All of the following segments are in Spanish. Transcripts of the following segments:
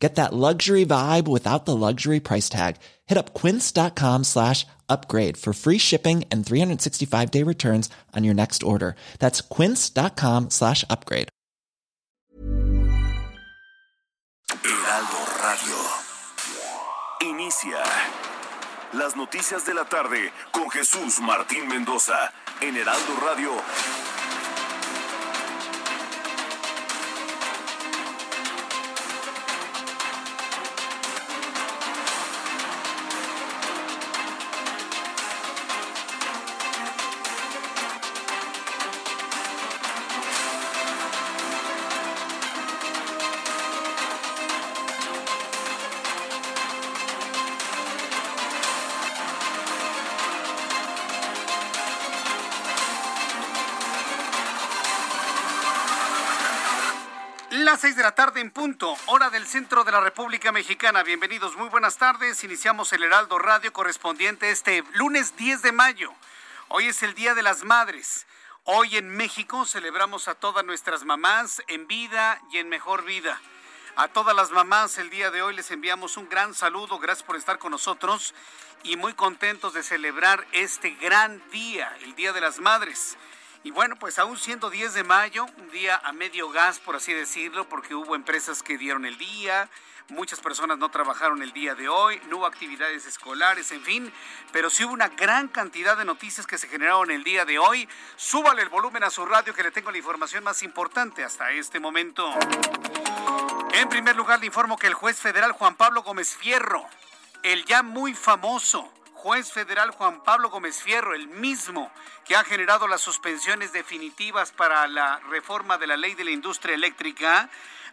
Get that luxury vibe without the luxury price tag. Hit up quince.com slash upgrade for free shipping and 365 day returns on your next order. That's quince.com slash upgrade. Heraldo Radio. Inicia las noticias de la tarde con Jesús Martín Mendoza en Heraldo Radio. En punto, hora del centro de la República Mexicana. Bienvenidos, muy buenas tardes. Iniciamos el Heraldo Radio correspondiente este lunes 10 de mayo. Hoy es el Día de las Madres. Hoy en México celebramos a todas nuestras mamás en vida y en mejor vida. A todas las mamás el día de hoy les enviamos un gran saludo, gracias por estar con nosotros y muy contentos de celebrar este gran día, el Día de las Madres. Y bueno, pues aún siendo 10 de mayo, un día a medio gas, por así decirlo, porque hubo empresas que dieron el día, muchas personas no trabajaron el día de hoy, no hubo actividades escolares, en fin, pero sí hubo una gran cantidad de noticias que se generaron el día de hoy. Súbale el volumen a su radio que le tengo la información más importante hasta este momento. En primer lugar, le informo que el juez federal Juan Pablo Gómez Fierro, el ya muy famoso juez federal Juan Pablo Gómez Fierro, el mismo que ha generado las suspensiones definitivas para la reforma de la ley de la industria eléctrica,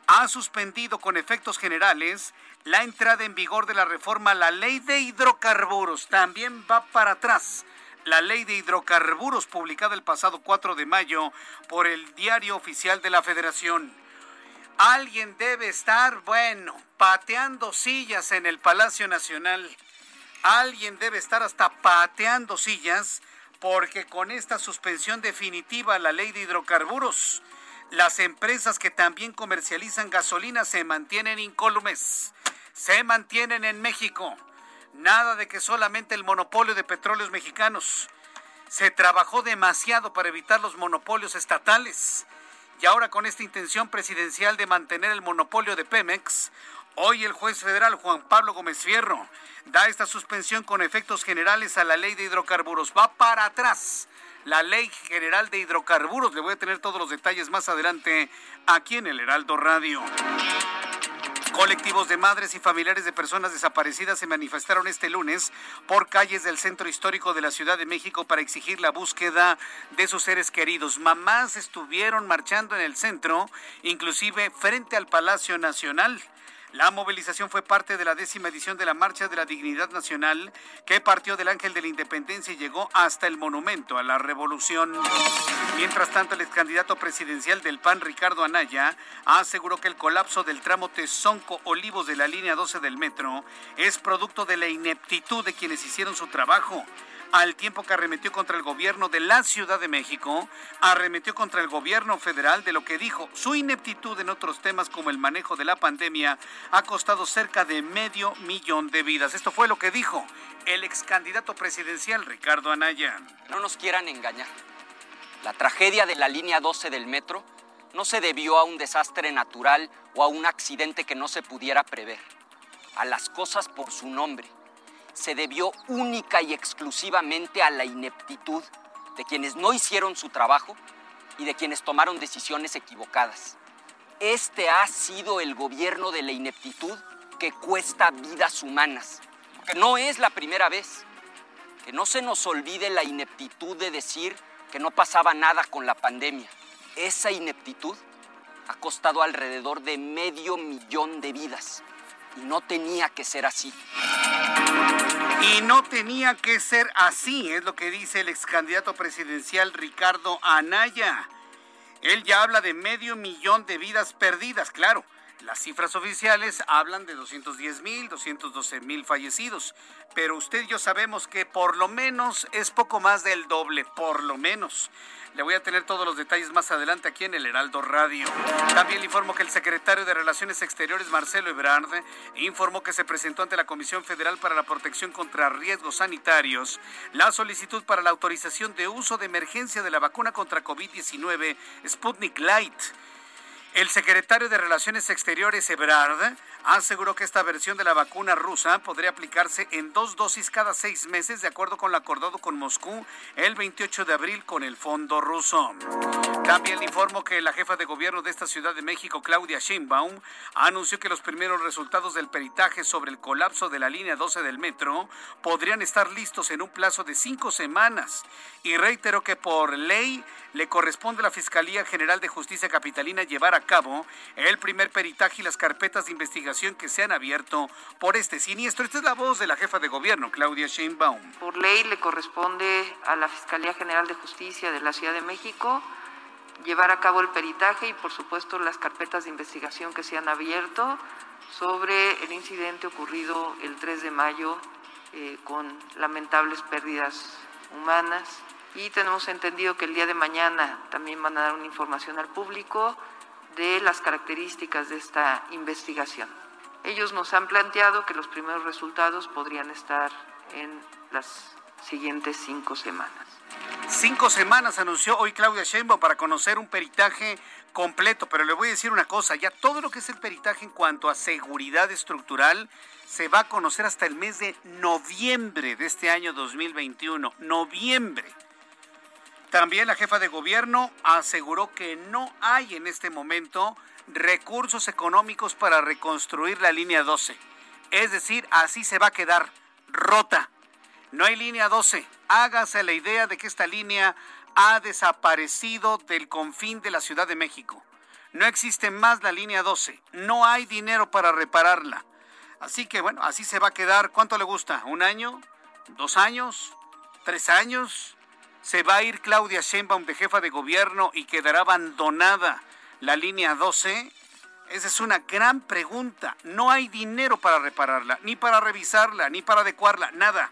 ha suspendido con efectos generales la entrada en vigor de la reforma a la ley de hidrocarburos. También va para atrás la ley de hidrocarburos publicada el pasado 4 de mayo por el Diario Oficial de la Federación. Alguien debe estar, bueno, pateando sillas en el Palacio Nacional Alguien debe estar hasta pateando sillas porque con esta suspensión definitiva a la ley de hidrocarburos, las empresas que también comercializan gasolina se mantienen incólumes, se mantienen en México. Nada de que solamente el monopolio de petróleos mexicanos. Se trabajó demasiado para evitar los monopolios estatales. Y ahora con esta intención presidencial de mantener el monopolio de Pemex, Hoy el juez federal Juan Pablo Gómez Fierro da esta suspensión con efectos generales a la ley de hidrocarburos. Va para atrás la ley general de hidrocarburos. Le voy a tener todos los detalles más adelante aquí en el Heraldo Radio. Colectivos de madres y familiares de personas desaparecidas se manifestaron este lunes por calles del centro histórico de la Ciudad de México para exigir la búsqueda de sus seres queridos. Mamás estuvieron marchando en el centro, inclusive frente al Palacio Nacional. La movilización fue parte de la décima edición de la Marcha de la Dignidad Nacional que partió del Ángel de la Independencia y llegó hasta el Monumento a la Revolución. Mientras tanto, el ex candidato presidencial del PAN, Ricardo Anaya, aseguró que el colapso del tramo Tezonco-Olivos de la línea 12 del metro es producto de la ineptitud de quienes hicieron su trabajo al tiempo que arremetió contra el gobierno de la Ciudad de México, arremetió contra el gobierno federal de lo que dijo su ineptitud en otros temas como el manejo de la pandemia ha costado cerca de medio millón de vidas. Esto fue lo que dijo el ex candidato presidencial Ricardo Anaya. No nos quieran engañar. La tragedia de la línea 12 del metro no se debió a un desastre natural o a un accidente que no se pudiera prever. A las cosas por su nombre se debió única y exclusivamente a la ineptitud de quienes no hicieron su trabajo y de quienes tomaron decisiones equivocadas. Este ha sido el gobierno de la ineptitud que cuesta vidas humanas. No es la primera vez. Que no se nos olvide la ineptitud de decir que no pasaba nada con la pandemia. Esa ineptitud ha costado alrededor de medio millón de vidas. Y no tenía que ser así. Y no tenía que ser así, es lo que dice el ex candidato presidencial Ricardo Anaya. Él ya habla de medio millón de vidas perdidas, claro. Las cifras oficiales hablan de 210 mil, 212 mil fallecidos, pero usted y yo sabemos que por lo menos es poco más del doble, por lo menos. Le voy a tener todos los detalles más adelante aquí en el Heraldo Radio. También le informo que el secretario de Relaciones Exteriores, Marcelo Ebrard, informó que se presentó ante la Comisión Federal para la Protección contra Riesgos Sanitarios la solicitud para la autorización de uso de emergencia de la vacuna contra COVID-19 Sputnik Light el secretario de Relaciones Exteriores, Ebrard, aseguró que esta versión de la vacuna rusa podría aplicarse en dos dosis cada seis meses, de acuerdo con lo acordado con Moscú el 28 de abril con el fondo ruso. También le informo que la jefa de gobierno de esta Ciudad de México, Claudia Sheinbaum, anunció que los primeros resultados del peritaje sobre el colapso de la línea 12 del metro podrían estar listos en un plazo de cinco semanas y reiteró que por ley le corresponde a la Fiscalía General de Justicia Capitalina llevar a cabo el primer peritaje y las carpetas de investigación que se han abierto por este siniestro. Esta es la voz de la jefa de gobierno, Claudia Sheinbaum. Por ley le corresponde a la Fiscalía General de Justicia de la Ciudad de México llevar a cabo el peritaje y por supuesto las carpetas de investigación que se han abierto sobre el incidente ocurrido el 3 de mayo eh, con lamentables pérdidas humanas y tenemos entendido que el día de mañana también van a dar una información al público de las características de esta investigación. Ellos nos han planteado que los primeros resultados podrían estar en las siguientes cinco semanas. Cinco semanas anunció hoy Claudia Sheinbaum para conocer un peritaje completo, pero le voy a decir una cosa, ya todo lo que es el peritaje en cuanto a seguridad estructural se va a conocer hasta el mes de noviembre de este año 2021, noviembre. También la jefa de gobierno aseguró que no hay en este momento recursos económicos para reconstruir la línea 12. Es decir, así se va a quedar rota. No hay línea 12. Hágase la idea de que esta línea ha desaparecido del confín de la Ciudad de México. No existe más la línea 12. No hay dinero para repararla. Así que bueno, así se va a quedar. ¿Cuánto le gusta? ¿Un año? ¿Dos años? ¿Tres años? ¿Se va a ir Claudia Sheinbaum de jefa de gobierno y quedará abandonada la línea 12? Esa es una gran pregunta. No hay dinero para repararla, ni para revisarla, ni para adecuarla, nada.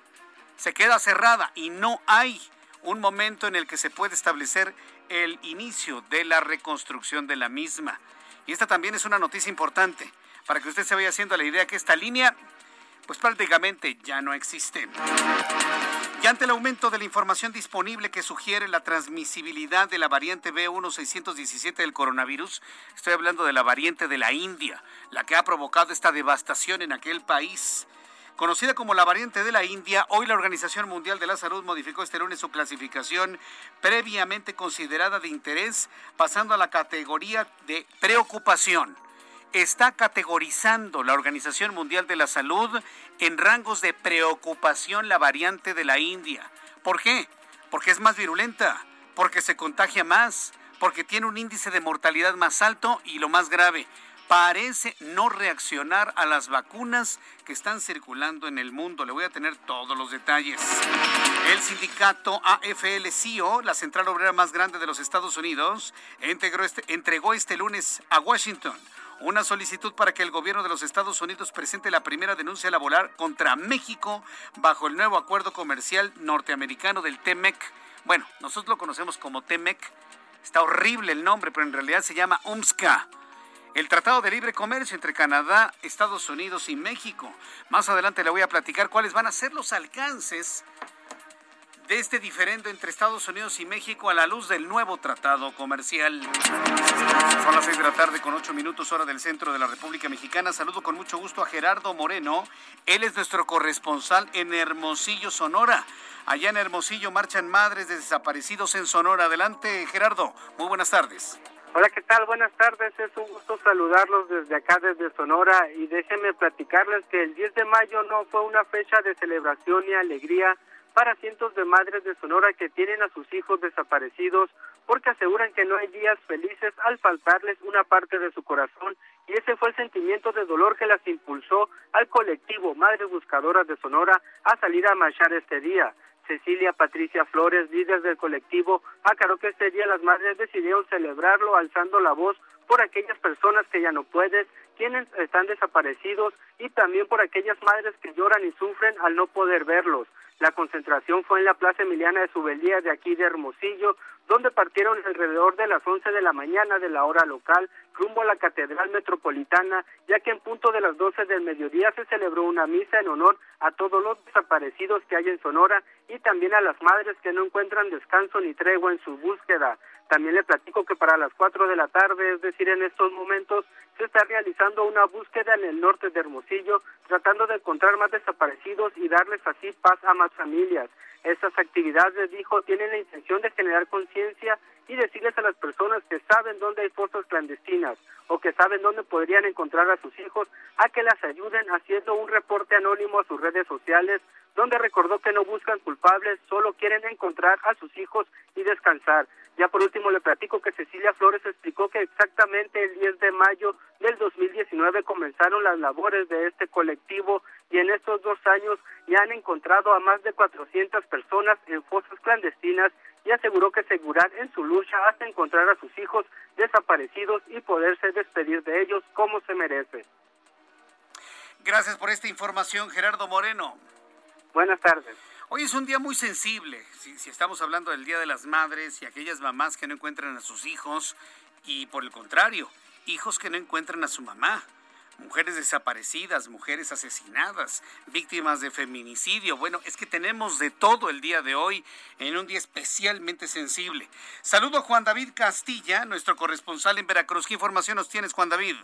Se queda cerrada y no hay un momento en el que se puede establecer el inicio de la reconstrucción de la misma. Y esta también es una noticia importante para que usted se vaya haciendo la idea que esta línea pues prácticamente ya no existe. Y ante el aumento de la información disponible que sugiere la transmisibilidad de la variante B1617 del coronavirus, estoy hablando de la variante de la India, la que ha provocado esta devastación en aquel país. Conocida como la variante de la India, hoy la Organización Mundial de la Salud modificó este lunes su clasificación previamente considerada de interés, pasando a la categoría de preocupación está categorizando la Organización Mundial de la Salud en rangos de preocupación la variante de la India. ¿Por qué? Porque es más virulenta, porque se contagia más, porque tiene un índice de mortalidad más alto y lo más grave, parece no reaccionar a las vacunas que están circulando en el mundo. Le voy a tener todos los detalles. El sindicato AFL-CIO, la central obrera más grande de los Estados Unidos, este, entregó este lunes a Washington una solicitud para que el gobierno de los Estados Unidos presente la primera denuncia laboral contra México bajo el nuevo acuerdo comercial norteamericano del TEMEC. Bueno, nosotros lo conocemos como TEMEC. Está horrible el nombre, pero en realidad se llama UMSCA. El Tratado de Libre Comercio entre Canadá, Estados Unidos y México. Más adelante le voy a platicar cuáles van a ser los alcances de este diferendo entre Estados Unidos y México a la luz del nuevo tratado comercial. Son las seis de la tarde con ocho minutos hora del centro de la República Mexicana. Saludo con mucho gusto a Gerardo Moreno. Él es nuestro corresponsal en Hermosillo, Sonora. Allá en Hermosillo marchan madres de desaparecidos en Sonora. Adelante, Gerardo. Muy buenas tardes. Hola, ¿qué tal? Buenas tardes. Es un gusto saludarlos desde acá, desde Sonora. Y déjenme platicarles que el 10 de mayo no fue una fecha de celebración y alegría para cientos de madres de Sonora que tienen a sus hijos desaparecidos porque aseguran que no hay días felices al faltarles una parte de su corazón y ese fue el sentimiento de dolor que las impulsó al colectivo Madres Buscadoras de Sonora a salir a marchar este día. Cecilia Patricia Flores, líder del colectivo, aclaró que este día las madres decidieron celebrarlo alzando la voz por aquellas personas que ya no pueden, quienes están desaparecidos y también por aquellas madres que lloran y sufren al no poder verlos. La concentración fue en la Plaza Emiliana de Subeldía de aquí de Hermosillo, donde partieron alrededor de las 11 de la mañana de la hora local rumbo a la Catedral Metropolitana, ya que en punto de las 12 del mediodía se celebró una misa en honor a todos los desaparecidos que hay en Sonora y también a las madres que no encuentran descanso ni tregua en su búsqueda. También le platico que para las 4 de la tarde, es decir, en estos momentos, se está realizando una búsqueda en el norte de Hermosillo, tratando de encontrar más desaparecidos y darles así paz a más familias. Estas actividades, dijo, tienen la intención de generar conciencia y decirles a las personas que saben dónde hay fosas clandestinas o que saben dónde podrían encontrar a sus hijos a que las ayuden haciendo un reporte anónimo a sus redes sociales donde recordó que no buscan culpables, solo quieren encontrar a sus hijos y descansar. Ya por último le platico que Cecilia Flores explicó que exactamente el 10 de mayo del 2019 comenzaron las labores de este colectivo y en estos dos años ya han encontrado a más de 400 personas en fosas clandestinas y aseguró que seguirán en su lucha hasta encontrar a sus hijos desaparecidos y poderse despedir de ellos como se merece. Gracias por esta información, Gerardo Moreno. Buenas tardes. Hoy es un día muy sensible, si, si, estamos hablando del Día de las Madres y aquellas mamás que no encuentran a sus hijos y por el contrario, hijos que no encuentran a su mamá, mujeres desaparecidas, mujeres asesinadas, víctimas de feminicidio. Bueno, es que tenemos de todo el día de hoy en un día especialmente sensible. Saludo a Juan David Castilla, nuestro corresponsal en Veracruz. ¿Qué información nos tienes, Juan David?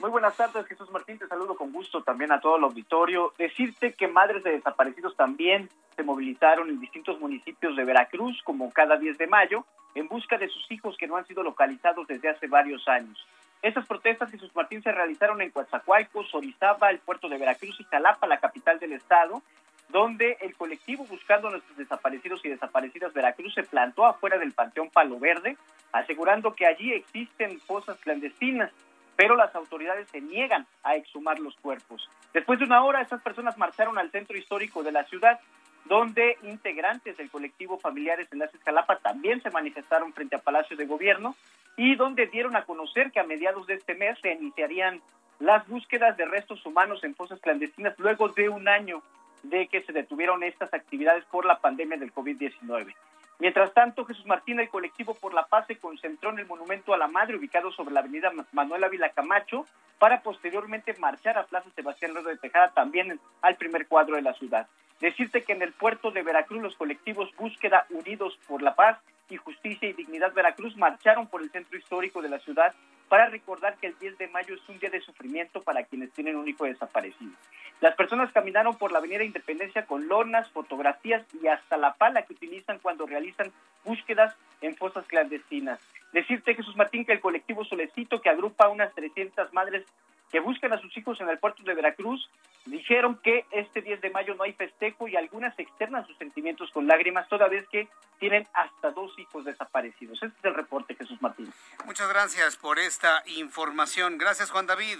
Muy buenas tardes, Jesús Martín. Te saludo con gusto también a todo el auditorio. Decirte que madres de desaparecidos también se movilizaron en distintos municipios de Veracruz, como cada 10 de mayo, en busca de sus hijos que no han sido localizados desde hace varios años. Esas protestas, Jesús Martín, se realizaron en Coatzacoalcos, Orizaba, el puerto de Veracruz y Jalapa, la capital del estado, donde el colectivo Buscando a nuestros desaparecidos y desaparecidas Veracruz se plantó afuera del Panteón Palo Verde, asegurando que allí existen fosas clandestinas pero las autoridades se niegan a exhumar los cuerpos. Después de una hora, estas personas marcharon al centro histórico de la ciudad, donde integrantes del colectivo Familiares Enlaces Jalapa también se manifestaron frente a Palacio de Gobierno y donde dieron a conocer que a mediados de este mes se iniciarían las búsquedas de restos humanos en fosas clandestinas luego de un año de que se detuvieron estas actividades por la pandemia del COVID-19. Mientras tanto, Jesús Martín, el colectivo por la paz, se concentró en el monumento a la madre ubicado sobre la avenida Manuel Ávila Camacho para posteriormente marchar a Plaza Sebastián Lerdo de Tejada, también al primer cuadro de la ciudad. Decirte que en el puerto de Veracruz los colectivos Búsqueda Unidos por la Paz y Justicia y Dignidad Veracruz marcharon por el centro histórico de la ciudad para recordar que el 10 de mayo es un día de sufrimiento para quienes tienen un hijo desaparecido. Las personas caminaron por la Avenida Independencia con lonas, fotografías y hasta la pala que utilizan cuando realizan búsquedas en fosas clandestinas. Decirte, Jesús Martín, que el colectivo Solecito, que agrupa a unas 300 madres que buscan a sus hijos en el puerto de Veracruz, dijeron que este 10 de mayo no hay festejo y algunas externan sus sentimientos con lágrimas, toda vez que tienen hasta dos hijos desaparecidos. Este es el reporte, Jesús Martín. Muchas gracias por esta información. Gracias, Juan David.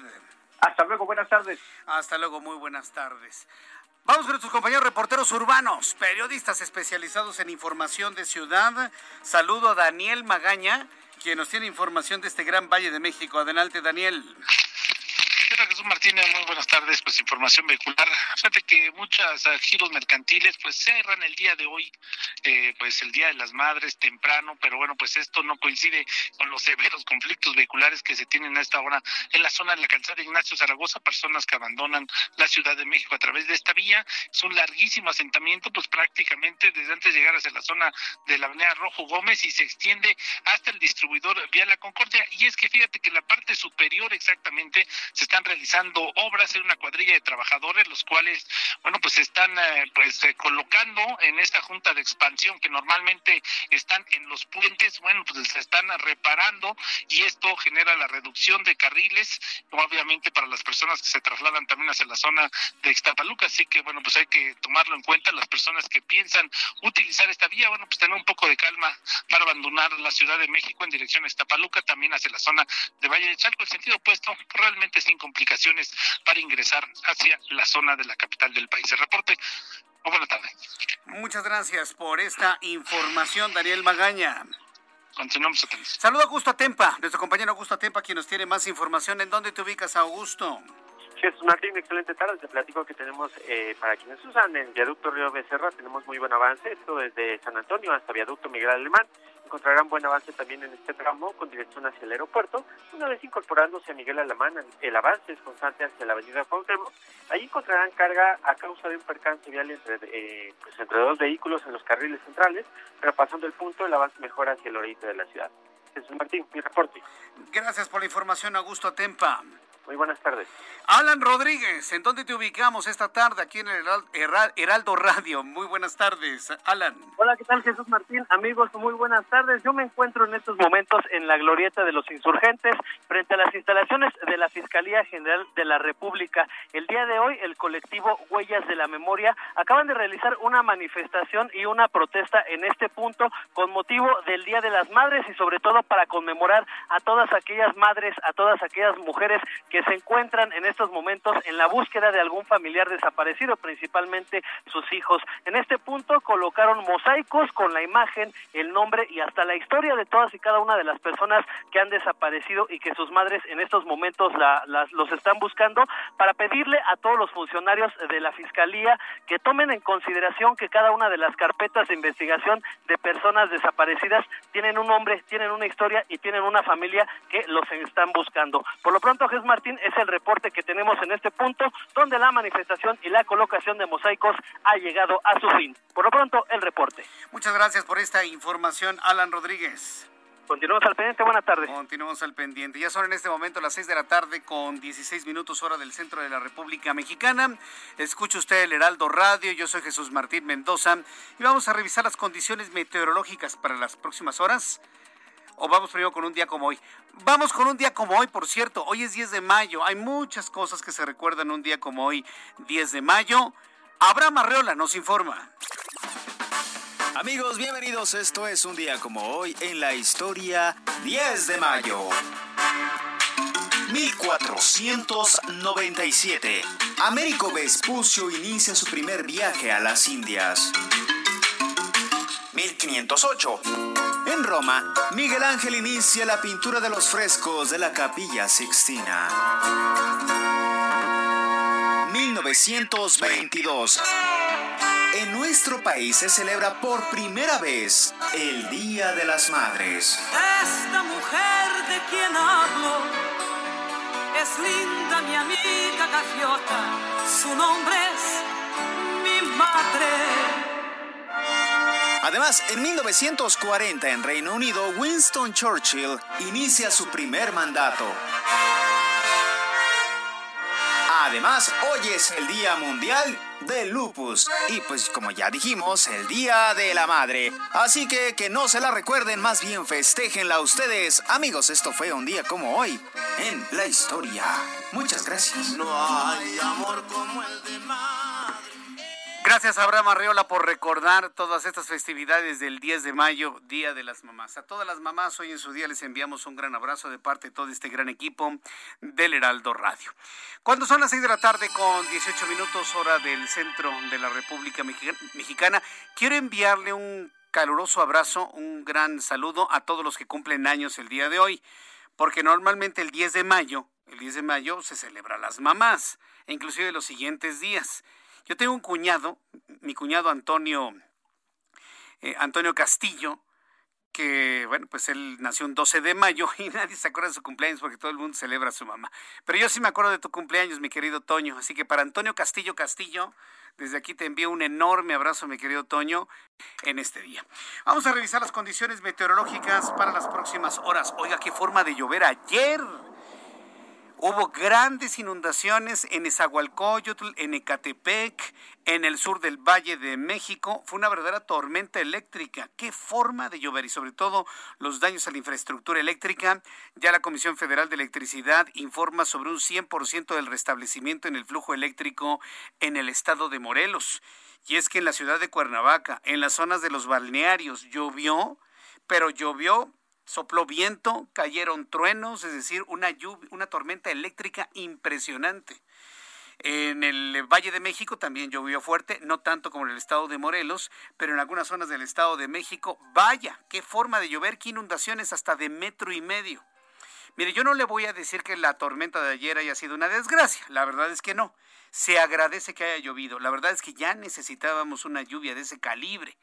Hasta luego, buenas tardes. Hasta luego, muy buenas tardes. Vamos con nuestros compañeros reporteros urbanos, periodistas especializados en información de ciudad. Saludo a Daniel Magaña, quien nos tiene información de este gran Valle de México. Adelante, Daniel. Jesús Martínez, muy buenas tardes. Pues información vehicular. Fíjate que muchos uh, giros mercantiles pues cerran el día de hoy, eh, pues el Día de las Madres temprano, pero bueno, pues esto no coincide con los severos conflictos vehiculares que se tienen a esta hora en la zona de la calzada Ignacio Zaragoza, personas que abandonan la Ciudad de México a través de esta vía. Es un larguísimo asentamiento, pues prácticamente desde antes de llegar hacia la zona de la Avenida Rojo Gómez y se extiende hasta el distribuidor Vía La Concordia. Y es que fíjate que la parte superior exactamente se están realizando obras en una cuadrilla de trabajadores, los cuales, bueno, pues están eh, pues eh, colocando en esta junta de expansión que normalmente están en los puentes, bueno, pues se están reparando y esto genera la reducción de carriles, obviamente para las personas que se trasladan también hacia la zona de Ixtapaluca, así que bueno, pues hay que tomarlo en cuenta. Las personas que piensan utilizar esta vía, bueno, pues tener un poco de calma para abandonar la Ciudad de México en dirección a Ixtapaluca, también hacia la zona de Valle de Chalco, el sentido opuesto, realmente sin complicaciones para ingresar hacia la zona de la capital del país. El reporte, Muy buena tarde. Muchas gracias por esta información, Daniel Magaña. Continuamos atentos. Saludo a Augusto Atempa, nuestro compañero Augusto Atempa, quien nos tiene más información. ¿En dónde te ubicas, Augusto? Jesús Martín, excelente tarde. Te platico que tenemos, eh, para quienes usan el viaducto Río Becerra, tenemos muy buen avance. Esto desde San Antonio hasta viaducto Miguel Alemán. Encontrarán buen avance también en este tramo con dirección hacia el aeropuerto. Una vez incorporándose a Miguel Alemán, el avance es constante hacia la avenida Cuauhtémoc. Ahí encontrarán carga a causa de un percance vial entre, eh, pues entre dos vehículos en los carriles centrales, pero pasando el punto, el avance mejora hacia el oriente de la ciudad. Jesús Martín, mi reporte. Gracias por la información, Augusto Atempa. Muy buenas tardes. Alan Rodríguez, ¿en dónde te ubicamos esta tarde aquí en el Heraldo Radio? Muy buenas tardes, Alan. Hola, ¿qué tal Jesús Martín? Amigos, muy buenas tardes. Yo me encuentro en estos momentos en la glorieta de los insurgentes frente a las instalaciones de la Fiscalía General de la República. El día de hoy, el colectivo Huellas de la Memoria acaban de realizar una manifestación y una protesta en este punto con motivo del Día de las Madres y sobre todo para conmemorar a todas aquellas madres, a todas aquellas mujeres que se encuentran en estos momentos en la búsqueda de algún familiar desaparecido, principalmente sus hijos. En este punto colocaron mosaicos con la imagen, el nombre y hasta la historia de todas y cada una de las personas que han desaparecido y que sus madres en estos momentos los están buscando para pedirle a todos los funcionarios de la Fiscalía que tomen en consideración que cada una de las carpetas de investigación de personas desaparecidas tienen un nombre, tienen una historia y tienen una familia que los están buscando. Por lo pronto, Jesús Martín, es el reporte que tenemos en este punto, donde la manifestación y la colocación de mosaicos ha llegado a su fin. Por lo pronto, el reporte. Muchas gracias por esta información, Alan Rodríguez. Continuamos al pendiente, buenas tardes. Continuamos al pendiente. Ya son en este momento las 6 de la tarde con 16 minutos hora del centro de la República Mexicana. Escucha usted el Heraldo Radio, yo soy Jesús Martín Mendoza y vamos a revisar las condiciones meteorológicas para las próximas horas o vamos primero con un día como hoy? Vamos con un día como hoy, por cierto. Hoy es 10 de mayo. Hay muchas cosas que se recuerdan un día como hoy, 10 de mayo. Abraham Arreola nos informa. Amigos, bienvenidos. Esto es un día como hoy en la historia 10 de mayo. 1497. Américo Vespucio inicia su primer viaje a las Indias. 1508. En Roma, Miguel Ángel inicia la pintura de los frescos de la Capilla Sixtina. 1922. En nuestro país se celebra por primera vez el Día de las Madres. Esta mujer de quien hablo es linda mi amiga su nombre es mi madre. Además, en 1940 en Reino Unido, Winston Churchill inicia su primer mandato. Además, hoy es el Día Mundial del Lupus y pues como ya dijimos, el Día de la Madre. Así que que no se la recuerden, más bien festejenla ustedes. Amigos, esto fue un día como hoy en la historia. Muchas gracias. No hay amor como el de Gracias, Abraham Arreola, por recordar todas estas festividades del 10 de mayo, Día de las Mamás. A todas las mamás, hoy en su día les enviamos un gran abrazo de parte de todo este gran equipo del Heraldo Radio. Cuando son las 6 de la tarde con 18 minutos, hora del centro de la República Mexicana, quiero enviarle un caluroso abrazo, un gran saludo a todos los que cumplen años el día de hoy, porque normalmente el 10 de mayo, el 10 de mayo se celebra las mamás, inclusive los siguientes días. Yo tengo un cuñado, mi cuñado Antonio, eh, Antonio Castillo, que, bueno, pues él nació un 12 de mayo y nadie se acuerda de su cumpleaños porque todo el mundo celebra a su mamá. Pero yo sí me acuerdo de tu cumpleaños, mi querido Toño. Así que para Antonio Castillo Castillo, desde aquí te envío un enorme abrazo, mi querido Toño, en este día. Vamos a revisar las condiciones meteorológicas para las próximas horas. Oiga, qué forma de llover ayer. Hubo grandes inundaciones en Esahualcoyotl, en Ecatepec, en el sur del Valle de México. Fue una verdadera tormenta eléctrica. Qué forma de llover y sobre todo los daños a la infraestructura eléctrica. Ya la Comisión Federal de Electricidad informa sobre un 100% del restablecimiento en el flujo eléctrico en el estado de Morelos. Y es que en la ciudad de Cuernavaca, en las zonas de los balnearios, llovió, pero llovió sopló viento, cayeron truenos, es decir, una, lluvia, una tormenta eléctrica impresionante. En el Valle de México también llovió fuerte, no tanto como en el estado de Morelos, pero en algunas zonas del estado de México, vaya, qué forma de llover, qué inundaciones hasta de metro y medio. Mire, yo no le voy a decir que la tormenta de ayer haya sido una desgracia, la verdad es que no. Se agradece que haya llovido, la verdad es que ya necesitábamos una lluvia de ese calibre.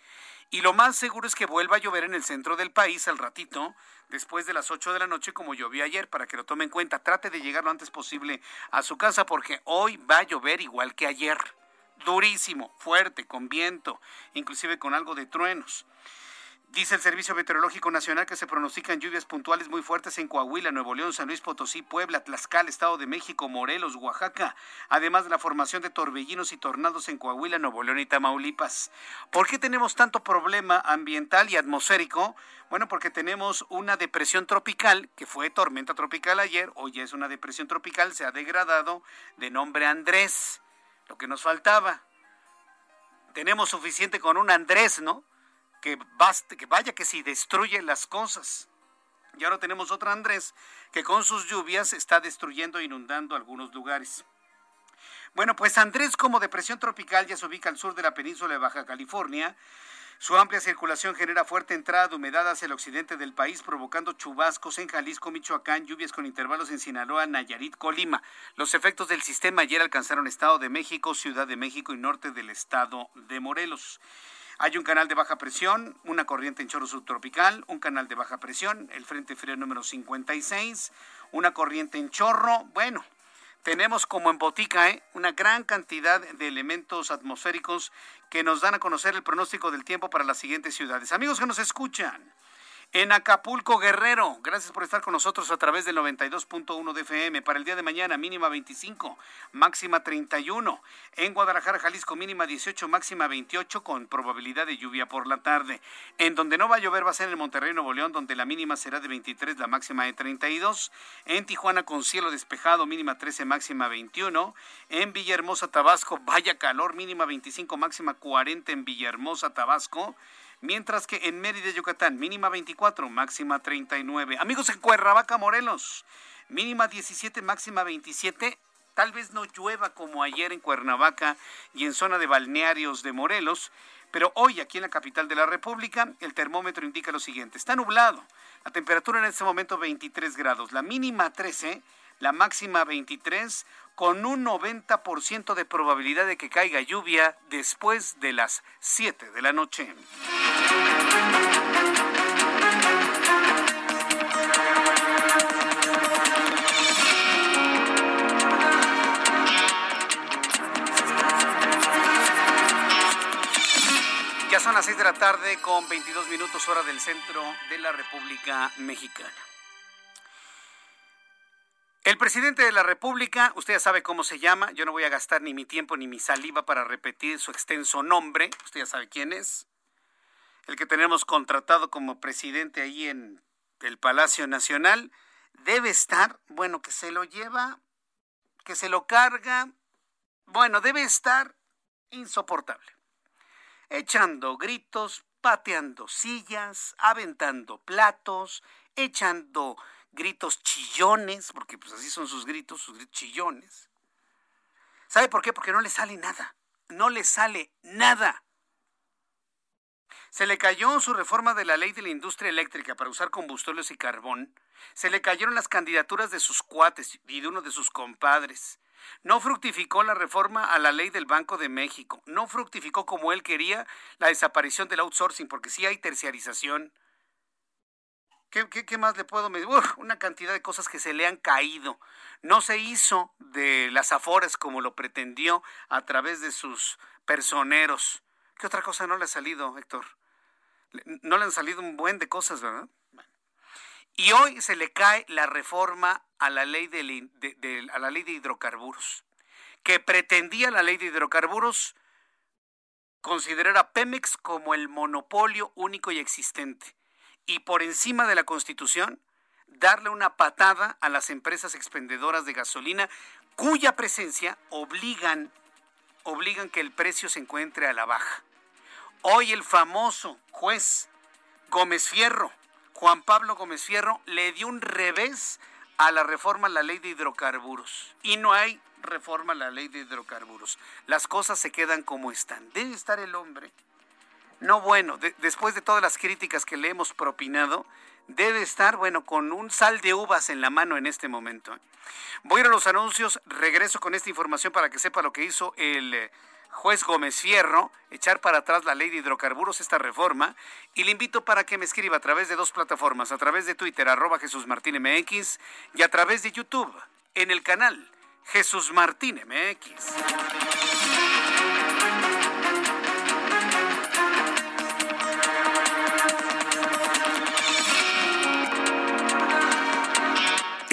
Y lo más seguro es que vuelva a llover en el centro del país al ratito, después de las 8 de la noche como llovió ayer, para que lo tome en cuenta. Trate de llegar lo antes posible a su casa porque hoy va a llover igual que ayer. Durísimo, fuerte, con viento, inclusive con algo de truenos. Dice el Servicio Meteorológico Nacional que se pronostican lluvias puntuales muy fuertes en Coahuila, Nuevo León, San Luis Potosí, Puebla, Tlaxcala, Estado de México, Morelos, Oaxaca, además de la formación de torbellinos y tornados en Coahuila, Nuevo León y Tamaulipas. ¿Por qué tenemos tanto problema ambiental y atmosférico? Bueno, porque tenemos una depresión tropical, que fue tormenta tropical ayer, hoy es una depresión tropical, se ha degradado de nombre Andrés, lo que nos faltaba. Tenemos suficiente con un Andrés, ¿no? Que que vaya que si destruye las cosas. Y ahora tenemos otra Andrés que con sus lluvias está destruyendo e inundando algunos lugares. Bueno, pues Andrés como depresión tropical ya se ubica al sur de la península de Baja California. Su amplia circulación genera fuerte entrada de humedad hacia el occidente del país, provocando chubascos en Jalisco, Michoacán, lluvias con intervalos en Sinaloa, Nayarit, Colima. Los efectos del sistema ayer alcanzaron Estado de México, Ciudad de México y norte del estado de Morelos. Hay un canal de baja presión, una corriente en chorro subtropical, un canal de baja presión, el Frente Frío número 56, una corriente en chorro. Bueno, tenemos como en botica ¿eh? una gran cantidad de elementos atmosféricos que nos dan a conocer el pronóstico del tiempo para las siguientes ciudades. Amigos que nos escuchan, en Acapulco, Guerrero. Gracias por estar con nosotros a través del 92.1 de FM. Para el día de mañana, mínima 25, máxima 31. En Guadalajara, Jalisco, mínima 18, máxima 28, con probabilidad de lluvia por la tarde. En donde no va a llover va a ser en Monterrey, Nuevo León, donde la mínima será de 23, la máxima de 32. En Tijuana, con cielo despejado, mínima 13, máxima 21. En Villahermosa, Tabasco, vaya calor, mínima 25, máxima 40 en Villahermosa, Tabasco mientras que en Mérida, Yucatán, mínima 24, máxima 39. Amigos en Cuernavaca, Morelos, mínima 17, máxima 27. Tal vez no llueva como ayer en Cuernavaca y en zona de balnearios de Morelos, pero hoy aquí en la capital de la República el termómetro indica lo siguiente. Está nublado. La temperatura en este momento 23 grados, la mínima 13, la máxima 23, con un 90% de probabilidad de que caiga lluvia después de las 7 de la noche. Ya son las 6 de la tarde con 22 minutos hora del centro de la República Mexicana. El presidente de la República, usted ya sabe cómo se llama, yo no voy a gastar ni mi tiempo ni mi saliva para repetir su extenso nombre, usted ya sabe quién es, el que tenemos contratado como presidente ahí en el Palacio Nacional, debe estar, bueno, que se lo lleva, que se lo carga, bueno, debe estar insoportable, echando gritos, pateando sillas, aventando platos, echando gritos chillones, porque pues así son sus gritos, sus gritos chillones. ¿Sabe por qué? Porque no le sale nada. No le sale nada. Se le cayó su reforma de la ley de la industria eléctrica para usar combustibles y carbón. Se le cayeron las candidaturas de sus cuates y de uno de sus compadres. No fructificó la reforma a la ley del Banco de México. No fructificó como él quería la desaparición del outsourcing, porque sí hay terciarización. ¿Qué, más le puedo medir? una cantidad de cosas que se le han caído. No se hizo de las afores como lo pretendió a través de sus personeros. ¿Qué otra cosa no le ha salido, Héctor? No le han salido un buen de cosas, ¿verdad? Y hoy se le cae la reforma a la ley de, a la ley de hidrocarburos, que pretendía la ley de hidrocarburos considerar a Pemex como el monopolio único y existente y por encima de la Constitución darle una patada a las empresas expendedoras de gasolina cuya presencia obligan obligan que el precio se encuentre a la baja. Hoy el famoso juez Gómez Fierro, Juan Pablo Gómez Fierro, le dio un revés a la reforma a la ley de hidrocarburos. Y no hay reforma a la ley de hidrocarburos. Las cosas se quedan como están. Debe estar el hombre. No bueno, después de todas las críticas que le hemos propinado, debe estar, bueno, con un sal de uvas en la mano en este momento. Voy a ir a los anuncios, regreso con esta información para que sepa lo que hizo el eh, juez Gómez Fierro, echar para atrás la ley de hidrocarburos, esta reforma, y le invito para que me escriba a través de dos plataformas, a través de Twitter, arroba Jesús Martín MX, y a través de YouTube, en el canal Jesús Martín MX.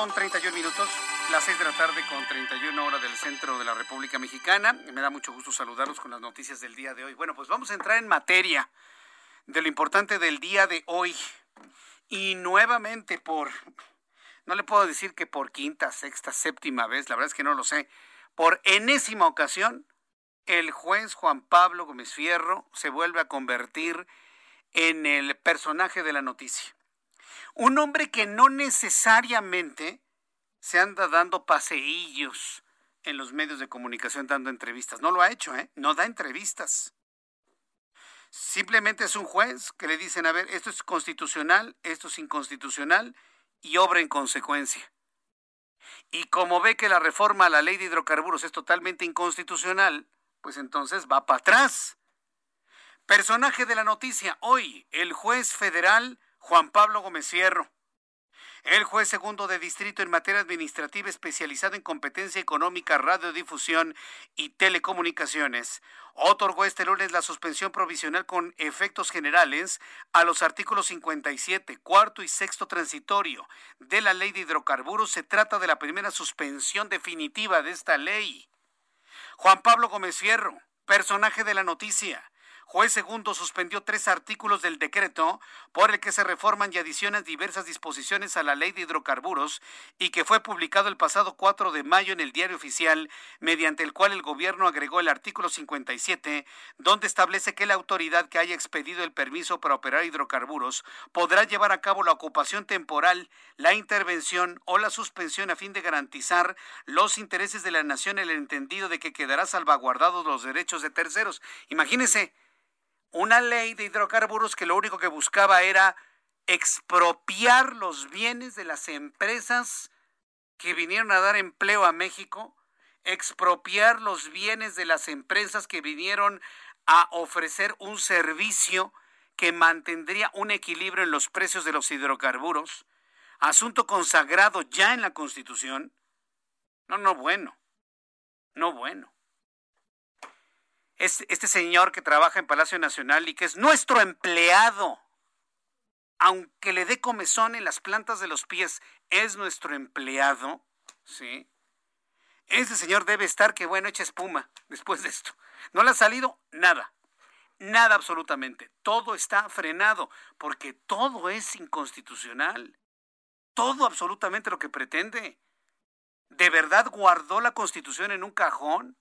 Con 31 minutos, las 6 de la tarde con 31 horas del centro de la República Mexicana. Me da mucho gusto saludarlos con las noticias del día de hoy. Bueno, pues vamos a entrar en materia de lo importante del día de hoy. Y nuevamente por, no le puedo decir que por quinta, sexta, séptima vez, la verdad es que no lo sé, por enésima ocasión, el juez Juan Pablo Gómez Fierro se vuelve a convertir en el personaje de la noticia. Un hombre que no necesariamente se anda dando paseillos en los medios de comunicación dando entrevistas. No lo ha hecho, ¿eh? No da entrevistas. Simplemente es un juez que le dicen, a ver, esto es constitucional, esto es inconstitucional y obra en consecuencia. Y como ve que la reforma a la ley de hidrocarburos es totalmente inconstitucional, pues entonces va para atrás. Personaje de la noticia, hoy el juez federal Juan Pablo Gómez Fierro. El juez segundo de distrito en materia administrativa especializado en competencia económica, radiodifusión y telecomunicaciones, otorgó este lunes la suspensión provisional con efectos generales a los artículos 57, cuarto y sexto transitorio de la ley de hidrocarburos. Se trata de la primera suspensión definitiva de esta ley. Juan Pablo Gómez Fierro, personaje de la noticia, Juez segundo suspendió tres artículos del decreto por el que se reforman y adicionan diversas disposiciones a la ley de hidrocarburos y que fue publicado el pasado 4 de mayo en el diario oficial, mediante el cual el gobierno agregó el artículo 57, donde establece que la autoridad que haya expedido el permiso para operar hidrocarburos podrá llevar a cabo la ocupación temporal, la intervención o la suspensión a fin de garantizar los intereses de la nación en el entendido de que quedará salvaguardados los derechos de terceros. Imagínese una ley de hidrocarburos que lo único que buscaba era expropiar los bienes de las empresas que vinieron a dar empleo a México, expropiar los bienes de las empresas que vinieron a ofrecer un servicio que mantendría un equilibrio en los precios de los hidrocarburos, asunto consagrado ya en la Constitución. No, no bueno, no bueno este señor que trabaja en Palacio Nacional y que es nuestro empleado, aunque le dé comezón en las plantas de los pies, es nuestro empleado, ¿sí? Ese señor debe estar que, bueno, echa espuma después de esto. No le ha salido nada, nada absolutamente. Todo está frenado porque todo es inconstitucional. Todo absolutamente lo que pretende. ¿De verdad guardó la Constitución en un cajón?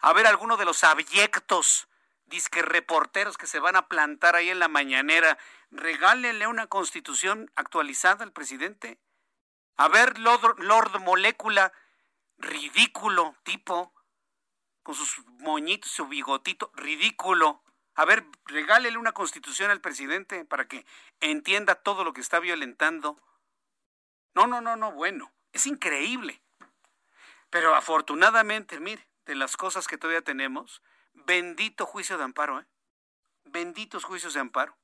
A ver, alguno de los abyectos, disque reporteros que se van a plantar ahí en la mañanera, regálenle una Constitución actualizada al presidente. A ver, Lord, Lord Molécula, ridículo tipo, con sus moñitos, su bigotito, ridículo. A ver, regálele una constitución al presidente para que entienda todo lo que está violentando. No, no, no, no, bueno, es increíble. Pero afortunadamente, mire, de las cosas que todavía tenemos, bendito juicio de amparo, ¿eh? Benditos juicios de amparo.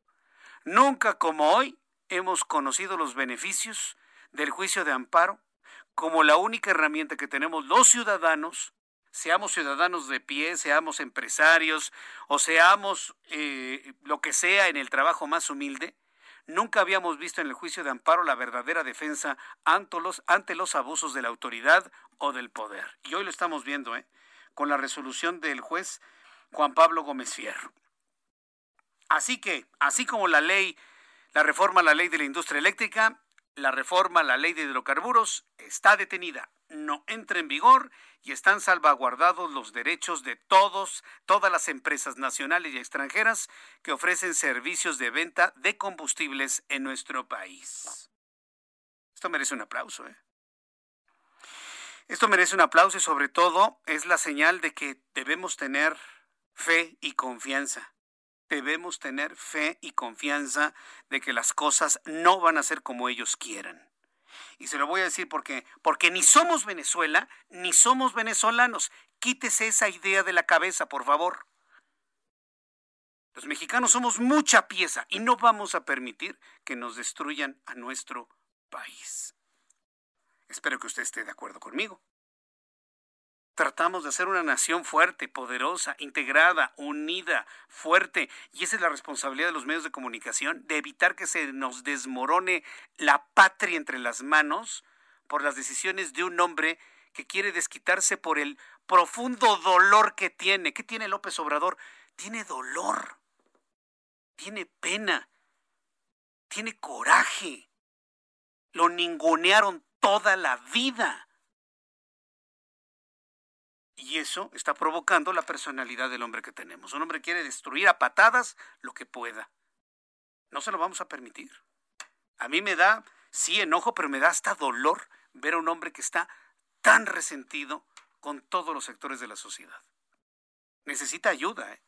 Nunca como hoy hemos conocido los beneficios del juicio de amparo como la única herramienta que tenemos los ciudadanos seamos ciudadanos de pie, seamos empresarios o seamos eh, lo que sea en el trabajo más humilde, nunca habíamos visto en el juicio de amparo la verdadera defensa ante los, ante los abusos de la autoridad o del poder. Y hoy lo estamos viendo, ¿eh? Con la resolución del juez Juan Pablo Gómez Fierro. Así que, así como la ley, la reforma a la ley de la industria eléctrica, la reforma a la ley de hidrocarburos está detenida no entra en vigor y están salvaguardados los derechos de todos, todas las empresas nacionales y extranjeras que ofrecen servicios de venta de combustibles en nuestro país. Esto merece un aplauso, ¿eh? Esto merece un aplauso y sobre todo es la señal de que debemos tener fe y confianza. Debemos tener fe y confianza de que las cosas no van a ser como ellos quieran. Y se lo voy a decir porque, porque ni somos Venezuela, ni somos venezolanos. Quítese esa idea de la cabeza, por favor. Los mexicanos somos mucha pieza y no vamos a permitir que nos destruyan a nuestro país. Espero que usted esté de acuerdo conmigo. Tratamos de hacer una nación fuerte, poderosa, integrada, unida, fuerte. Y esa es la responsabilidad de los medios de comunicación, de evitar que se nos desmorone la patria entre las manos por las decisiones de un hombre que quiere desquitarse por el profundo dolor que tiene. ¿Qué tiene López Obrador? Tiene dolor, tiene pena, tiene coraje. Lo ningunearon toda la vida. Y eso está provocando la personalidad del hombre que tenemos. Un hombre quiere destruir a patadas lo que pueda. No se lo vamos a permitir. A mí me da, sí, enojo, pero me da hasta dolor ver a un hombre que está tan resentido con todos los sectores de la sociedad. Necesita ayuda, ¿eh?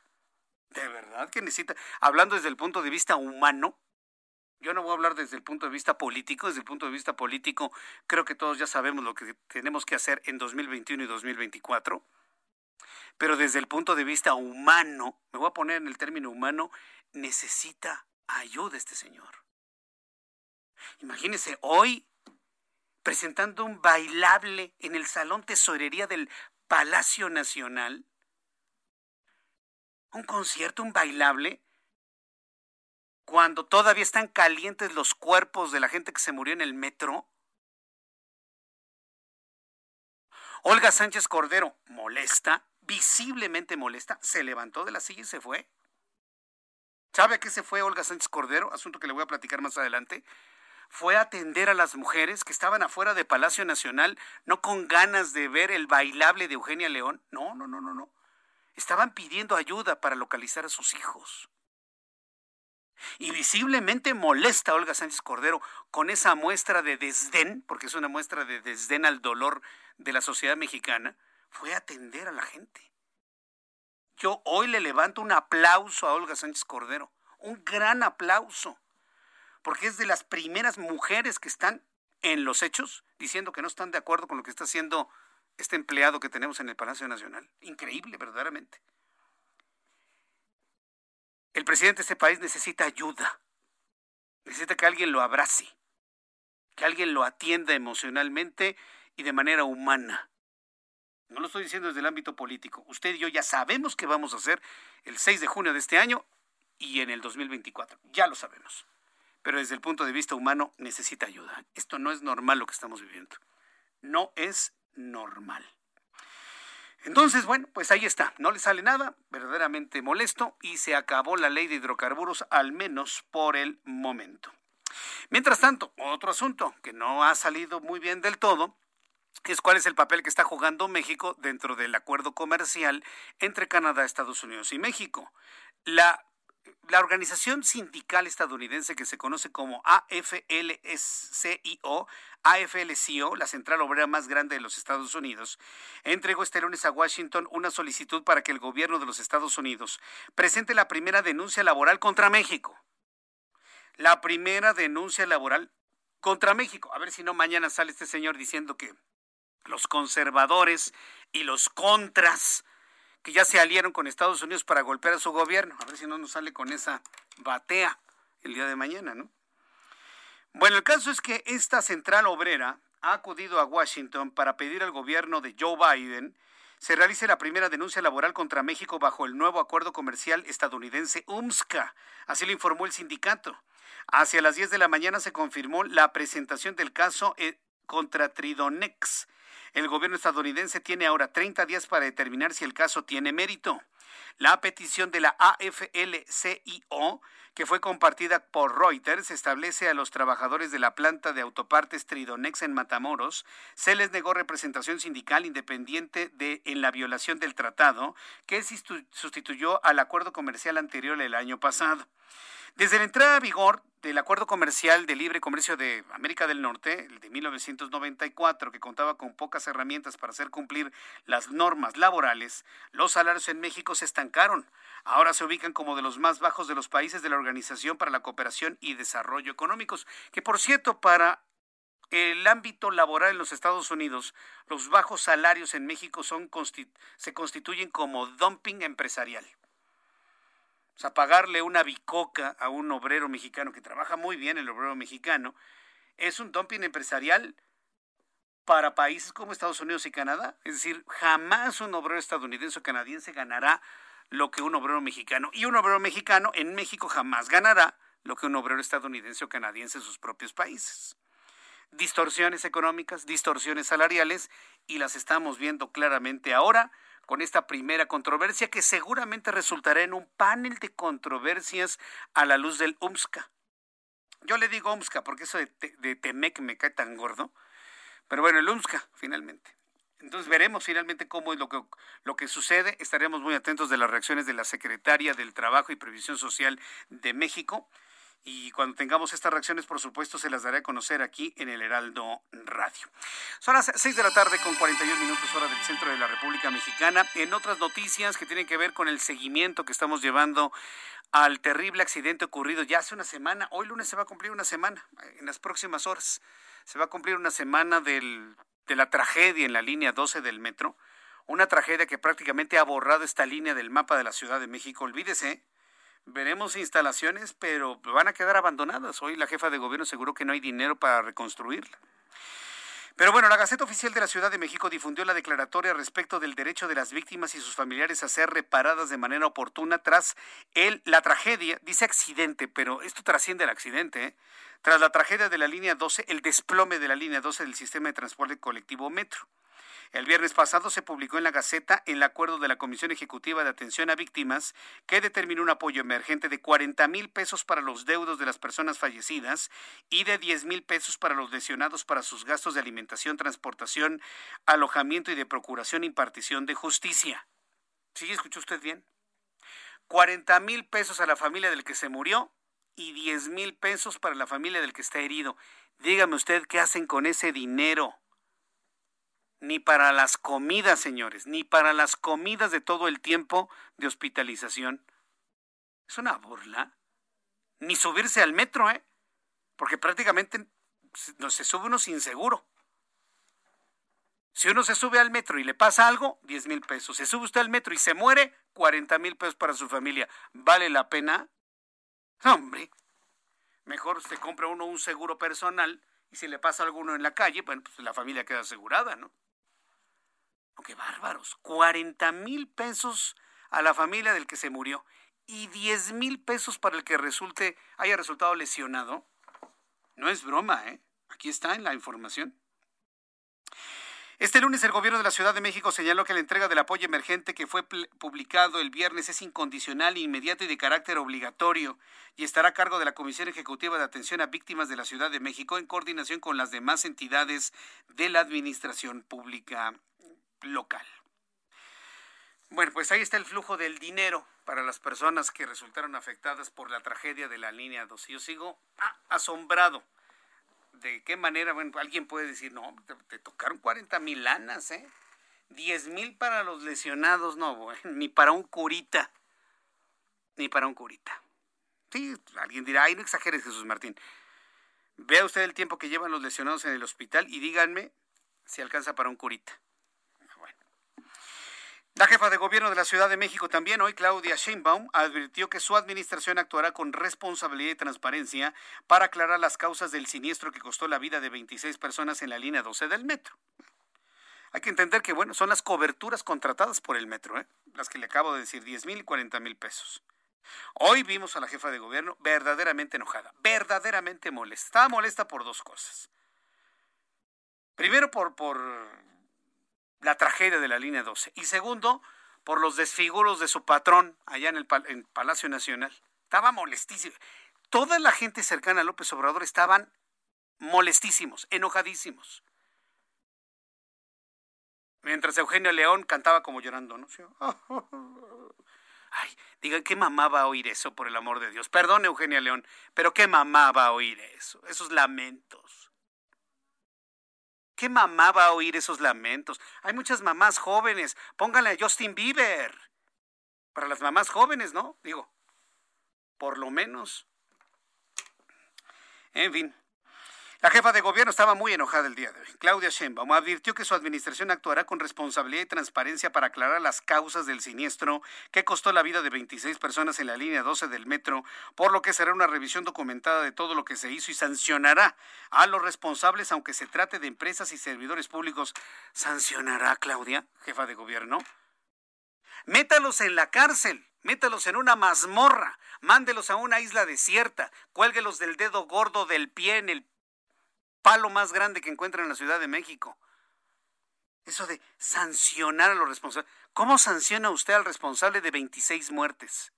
De verdad que necesita. Hablando desde el punto de vista humano, yo no voy a hablar desde el punto de vista político. Desde el punto de vista político, creo que todos ya sabemos lo que tenemos que hacer en 2021 y 2024. Pero desde el punto de vista humano, me voy a poner en el término humano, necesita ayuda este señor. Imagínese hoy presentando un bailable en el Salón Tesorería del Palacio Nacional. Un concierto, un bailable cuando todavía están calientes los cuerpos de la gente que se murió en el metro? Olga Sánchez Cordero, molesta, visiblemente molesta, se levantó de la silla y se fue. ¿Sabe a qué se fue Olga Sánchez Cordero? Asunto que le voy a platicar más adelante. Fue a atender a las mujeres que estaban afuera de Palacio Nacional, no con ganas de ver el bailable de Eugenia León. No, no, no, no, no. Estaban pidiendo ayuda para localizar a sus hijos. Y visiblemente molesta a Olga Sánchez Cordero con esa muestra de desdén, porque es una muestra de desdén al dolor de la sociedad mexicana, fue atender a la gente. Yo hoy le levanto un aplauso a Olga Sánchez Cordero, un gran aplauso, porque es de las primeras mujeres que están en los hechos diciendo que no están de acuerdo con lo que está haciendo este empleado que tenemos en el Palacio Nacional. Increíble, verdaderamente. El presidente de este país necesita ayuda. Necesita que alguien lo abrace, que alguien lo atienda emocionalmente y de manera humana. No lo estoy diciendo desde el ámbito político. Usted y yo ya sabemos qué vamos a hacer el 6 de junio de este año y en el 2024. Ya lo sabemos. Pero desde el punto de vista humano necesita ayuda. Esto no es normal lo que estamos viviendo. No es normal. Entonces, bueno, pues ahí está, no le sale nada, verdaderamente molesto y se acabó la ley de hidrocarburos, al menos por el momento. Mientras tanto, otro asunto que no ha salido muy bien del todo es cuál es el papel que está jugando México dentro del acuerdo comercial entre Canadá, Estados Unidos y México. La, la organización sindical estadounidense que se conoce como AFL-CIO, AFL-CIO, la central obrera más grande de los Estados Unidos, entregó este lunes a Washington una solicitud para que el gobierno de los Estados Unidos presente la primera denuncia laboral contra México. La primera denuncia laboral contra México. A ver si no mañana sale este señor diciendo que los conservadores y los contras que ya se aliaron con Estados Unidos para golpear a su gobierno. A ver si no nos sale con esa batea el día de mañana, ¿no? Bueno, el caso es que esta central obrera ha acudido a Washington para pedir al gobierno de Joe Biden se realice la primera denuncia laboral contra México bajo el nuevo acuerdo comercial estadounidense UMSCA. Así lo informó el sindicato. Hacia las 10 de la mañana se confirmó la presentación del caso eh, contra Tridonex, el gobierno estadounidense tiene ahora 30 días para determinar si el caso tiene mérito. La petición de la AFL-CIO, que fue compartida por Reuters, establece a los trabajadores de la planta de autopartes Tridonex en Matamoros, se les negó representación sindical independiente de en la violación del tratado que sustituyó al acuerdo comercial anterior el año pasado. Desde la entrada a vigor del Acuerdo Comercial de Libre Comercio de América del Norte, el de 1994, que contaba con pocas herramientas para hacer cumplir las normas laborales, los salarios en México se estancaron. Ahora se ubican como de los más bajos de los países de la Organización para la Cooperación y Desarrollo Económicos, que por cierto, para el ámbito laboral en los Estados Unidos, los bajos salarios en México se constituyen como dumping empresarial. O sea, pagarle una bicoca a un obrero mexicano que trabaja muy bien, el obrero mexicano, es un dumping empresarial para países como Estados Unidos y Canadá. Es decir, jamás un obrero estadounidense o canadiense ganará lo que un obrero mexicano. Y un obrero mexicano en México jamás ganará lo que un obrero estadounidense o canadiense en sus propios países. Distorsiones económicas, distorsiones salariales, y las estamos viendo claramente ahora con esta primera controversia que seguramente resultará en un panel de controversias a la luz del UMSCA. Yo le digo UMSCA porque eso de, de Temec me cae tan gordo, pero bueno, el UMSCA finalmente. Entonces veremos finalmente cómo es lo que, lo que sucede. Estaremos muy atentos de las reacciones de la Secretaria del Trabajo y Previsión Social de México y cuando tengamos estas reacciones, por supuesto, se las daré a conocer aquí en el Heraldo Radio. Son las 6 de la tarde con 41 minutos hora del centro de la República Mexicana. En otras noticias que tienen que ver con el seguimiento que estamos llevando al terrible accidente ocurrido ya hace una semana, hoy lunes se va a cumplir una semana, en las próximas horas se va a cumplir una semana del, de la tragedia en la línea 12 del metro, una tragedia que prácticamente ha borrado esta línea del mapa de la Ciudad de México. Olvídese, veremos instalaciones, pero van a quedar abandonadas. Hoy la jefa de gobierno aseguró que no hay dinero para reconstruirla. Pero bueno, la Gaceta Oficial de la Ciudad de México difundió la declaratoria respecto del derecho de las víctimas y sus familiares a ser reparadas de manera oportuna tras el, la tragedia, dice accidente, pero esto trasciende el accidente, ¿eh? tras la tragedia de la línea 12, el desplome de la línea 12 del sistema de transporte colectivo Metro. El viernes pasado se publicó en la Gaceta el acuerdo de la Comisión Ejecutiva de Atención a Víctimas que determinó un apoyo emergente de 40 mil pesos para los deudos de las personas fallecidas y de 10 mil pesos para los lesionados para sus gastos de alimentación, transportación, alojamiento y de procuración e impartición de justicia. ¿Sí escuchó usted bien? 40 mil pesos a la familia del que se murió y 10 mil pesos para la familia del que está herido. Dígame usted qué hacen con ese dinero ni para las comidas, señores, ni para las comidas de todo el tiempo de hospitalización. Es una burla. Ni subirse al metro, ¿eh? Porque prácticamente se sube uno sin seguro. Si uno se sube al metro y le pasa algo, 10 mil pesos. Se sube usted al metro y se muere, 40 mil pesos para su familia. ¿Vale la pena? Hombre, mejor se compra uno un seguro personal y si le pasa alguno en la calle, bueno, pues la familia queda asegurada, ¿no? Qué bárbaros. 40 mil pesos a la familia del que se murió y 10 mil pesos para el que resulte, haya resultado lesionado. No es broma, ¿eh? Aquí está en la información. Este lunes el gobierno de la Ciudad de México señaló que la entrega del apoyo emergente que fue publicado el viernes es incondicional, inmediato y de carácter obligatorio y estará a cargo de la Comisión Ejecutiva de Atención a Víctimas de la Ciudad de México en coordinación con las demás entidades de la Administración Pública local. Bueno, pues ahí está el flujo del dinero para las personas que resultaron afectadas por la tragedia de la línea 2. Yo sigo asombrado de qué manera, bueno, alguien puede decir, no, te, tocaron 40 mil lanas, ¿eh? 10 mil para los lesionados, no, ni para un curita, ni para un curita. Sí, alguien dirá, ay, no exageres, Jesús Martín. Vea usted el tiempo que llevan los lesionados en el hospital y díganme si alcanza para un curita. La jefa de gobierno de la Ciudad de México también hoy, Claudia Sheinbaum, advirtió que su administración actuará con responsabilidad y transparencia para aclarar las causas del siniestro que costó la vida de 26 personas en la línea 12 del metro. Hay que entender que, bueno, son las coberturas contratadas por el metro, ¿eh? las que le acabo de decir, 10 mil y 40 mil pesos. Hoy vimos a la jefa de gobierno verdaderamente enojada, verdaderamente molesta. Molesta por dos cosas. Primero, por, por la tragedia de la línea 12. Y segundo, por los desfiguros de su patrón allá en el Palacio Nacional. Estaba molestísimo. Toda la gente cercana a López Obrador estaban molestísimos, enojadísimos. Mientras Eugenio León cantaba como llorando, ¿no? Ay, digan, qué mamá va a oír eso, por el amor de Dios. Perdón, Eugenia León, pero qué mamá va a oír eso, esos lamentos. ¿Qué mamá va a oír esos lamentos? Hay muchas mamás jóvenes. Pónganle a Justin Bieber. Para las mamás jóvenes, ¿no? Digo, por lo menos. En fin, la jefa de gobierno estaba muy enojada el día de hoy. Claudia Sheinbaum advirtió que su administración actuará con responsabilidad y transparencia para aclarar las causas del siniestro que costó la vida de 26 personas en la línea 12 del metro, por lo que será una revisión documentada de todo lo que se hizo y sancionará a los responsables, aunque se trate de empresas y servidores públicos. ¿Sancionará Claudia, jefa de gobierno? Métalos en la cárcel métalos en una mazmorra, mándelos a una isla desierta, cuélguelos del dedo gordo del pie en el palo más grande que encuentra en la Ciudad de México. Eso de sancionar a los responsables. ¿Cómo sanciona usted al responsable de 26 muertes?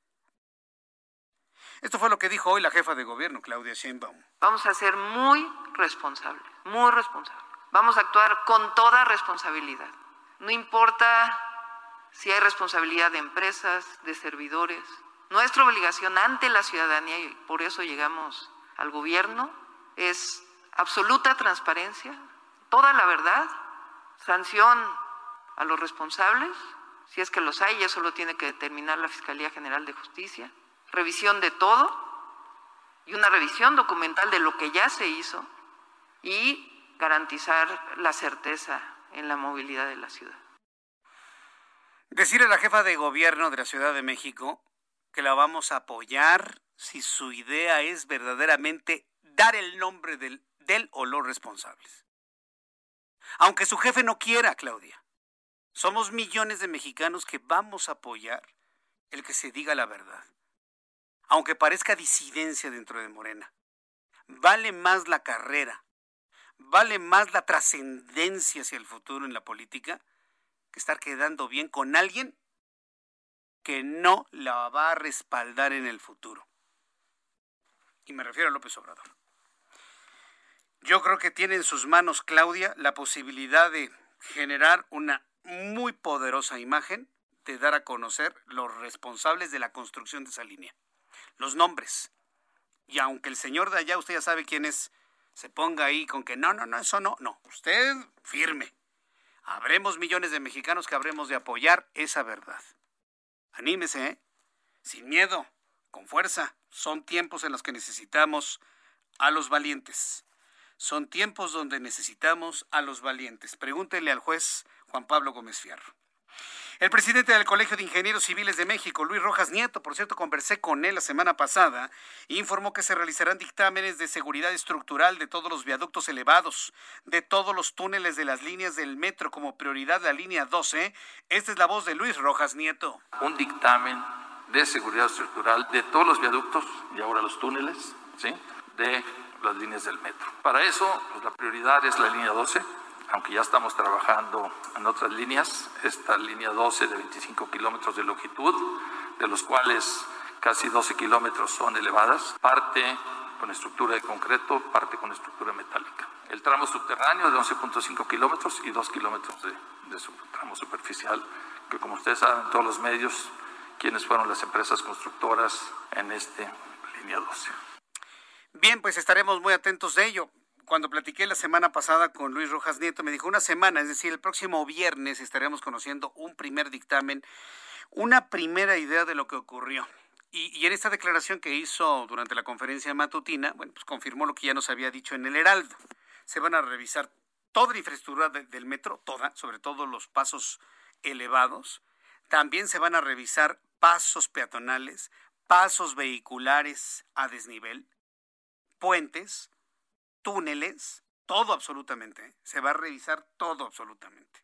Esto fue lo que dijo hoy la jefa de gobierno, Claudia Sheinbaum. Vamos a ser muy responsables, muy responsables. Vamos a actuar con toda responsabilidad. No importa si hay responsabilidad de empresas, de servidores. Nuestra obligación ante la ciudadanía, y por eso llegamos al gobierno, es absoluta transparencia, toda la verdad, sanción a los responsables, si es que los hay, eso lo tiene que determinar la Fiscalía General de Justicia, revisión de todo y una revisión documental de lo que ya se hizo y garantizar la certeza en la movilidad de la ciudad. Decirle a la jefa de gobierno de la Ciudad de México que la vamos a apoyar si su idea es verdaderamente dar el nombre del del o los responsables. Aunque su jefe no quiera, Claudia, somos millones de mexicanos que vamos a apoyar el que se diga la verdad. Aunque parezca disidencia dentro de Morena. Vale más la carrera, vale más la trascendencia hacia el futuro en la política que estar quedando bien con alguien que no la va a respaldar en el futuro. Y me refiero a López Obrador. Yo creo que tiene en sus manos Claudia la posibilidad de generar una muy poderosa imagen, de dar a conocer los responsables de la construcción de esa línea, los nombres. Y aunque el señor de allá, usted ya sabe quién es, se ponga ahí con que no, no, no, eso no, no, usted firme. Habremos millones de mexicanos que habremos de apoyar esa verdad. Anímese, ¿eh? sin miedo, con fuerza. Son tiempos en los que necesitamos a los valientes. Son tiempos donde necesitamos a los valientes. Pregúntele al juez Juan Pablo Gómez Fierro. El presidente del Colegio de Ingenieros Civiles de México, Luis Rojas Nieto, por cierto, conversé con él la semana pasada, informó que se realizarán dictámenes de seguridad estructural de todos los viaductos elevados, de todos los túneles de las líneas del metro, como prioridad la línea 12. Esta es la voz de Luis Rojas Nieto. Un dictamen de seguridad estructural de todos los viaductos y ahora los túneles, ¿sí? De las líneas del metro. Para eso, pues, la prioridad es la línea 12, aunque ya estamos trabajando en otras líneas, esta línea 12 de 25 kilómetros de longitud, de los cuales casi 12 kilómetros son elevadas, parte con estructura de concreto, parte con estructura metálica. El tramo subterráneo de 11.5 kilómetros y 2 kilómetros de, de tramo superficial, que como ustedes saben, todos los medios, quienes fueron las empresas constructoras en este línea 12. Bien, pues estaremos muy atentos de ello. Cuando platiqué la semana pasada con Luis Rojas Nieto, me dijo una semana, es decir, el próximo viernes estaremos conociendo un primer dictamen, una primera idea de lo que ocurrió. Y, en esta declaración que hizo durante la conferencia matutina, bueno, pues confirmó lo que ya nos había dicho en el Heraldo. Se van a revisar toda la infraestructura de, del metro, toda, sobre todo los pasos elevados. También se van a revisar pasos peatonales, pasos vehiculares a desnivel, puentes, túneles, todo absolutamente. Se va a revisar todo absolutamente.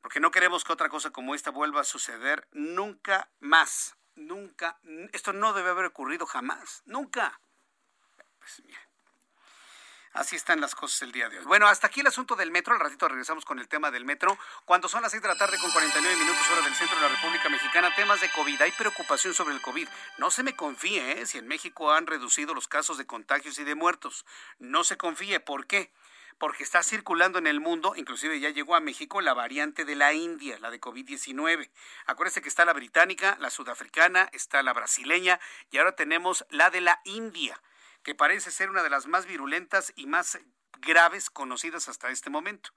Porque no queremos que otra cosa como esta vuelva a suceder nunca más. Nunca. Esto no debe haber ocurrido jamás. Nunca. Pues mira. Así están las cosas el día de hoy. Bueno, hasta aquí el asunto del metro. Al ratito regresamos con el tema del metro. Cuando son las 6 de la tarde con 49 minutos hora del centro de la República Mexicana, temas de COVID. Hay preocupación sobre el COVID. No se me confíe ¿eh? si en México han reducido los casos de contagios y de muertos. No se confíe. ¿Por qué? Porque está circulando en el mundo, inclusive ya llegó a México, la variante de la India, la de COVID-19. Acuérdense que está la británica, la sudafricana, está la brasileña y ahora tenemos la de la India que parece ser una de las más virulentas y más graves conocidas hasta este momento.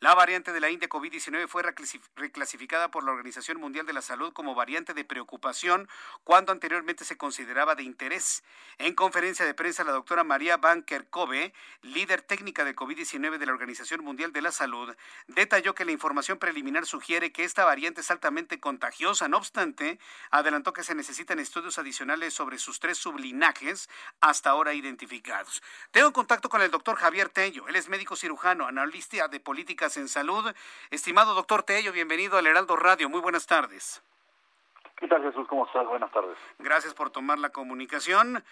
La variante de la India COVID-19 fue reclasificada por la Organización Mundial de la Salud como variante de preocupación cuando anteriormente se consideraba de interés. En conferencia de prensa, la doctora María Banker Kobe, líder técnica de COVID-19 de la Organización Mundial de la Salud, detalló que la información preliminar sugiere que esta variante es altamente contagiosa. No obstante, adelantó que se necesitan estudios adicionales sobre sus tres sublinajes hasta ahora identificados. Tengo contacto con el doctor Javier Tello. Él es médico cirujano, analista de políticas en salud. Estimado doctor Tello, bienvenido al Heraldo Radio. Muy buenas tardes. ¿Qué tal, Jesús? ¿Cómo estás? Buenas tardes. Gracias por tomar la comunicación.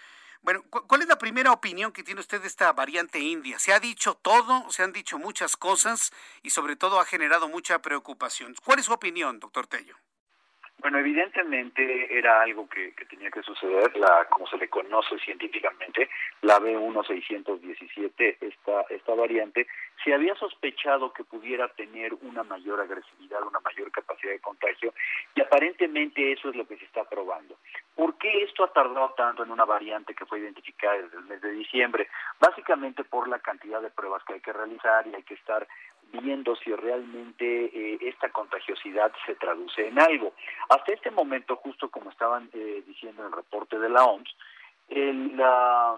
Bueno, ¿cuál es la primera opinión que tiene usted de esta variante india? Se ha dicho todo, se han dicho muchas cosas y sobre todo ha generado mucha preocupación. ¿Cuál es su opinión, doctor Tello? Bueno, evidentemente era algo que, que, tenía que suceder, la como se le conoce científicamente, la B1617, esta, esta variante, se había sospechado que pudiera tener una mayor agresividad, una mayor capacidad de contagio, y aparentemente eso es lo que se está probando. ¿Por qué esto ha tardado tanto en una variante que fue identificada desde el mes de diciembre? Básicamente por la cantidad de pruebas que hay que realizar y hay que estar viendo si realmente eh, esta contagiosidad se traduce en algo. Hasta este momento, justo como estaban eh, diciendo en el reporte de la OMS, el, uh,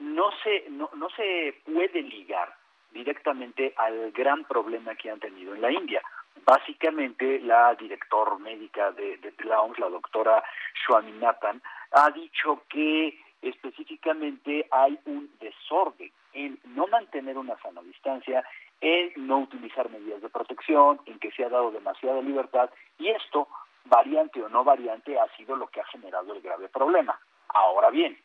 no, se, no, no se puede ligar directamente al gran problema que han tenido en la India. Básicamente, la director médica de, de la OMS, la doctora Swaminathan, ha dicho que específicamente hay un desorden en no mantener una sana distancia, en no utilizar medidas de protección, en que se ha dado demasiada libertad y esto, variante o no variante, ha sido lo que ha generado el grave problema. Ahora bien,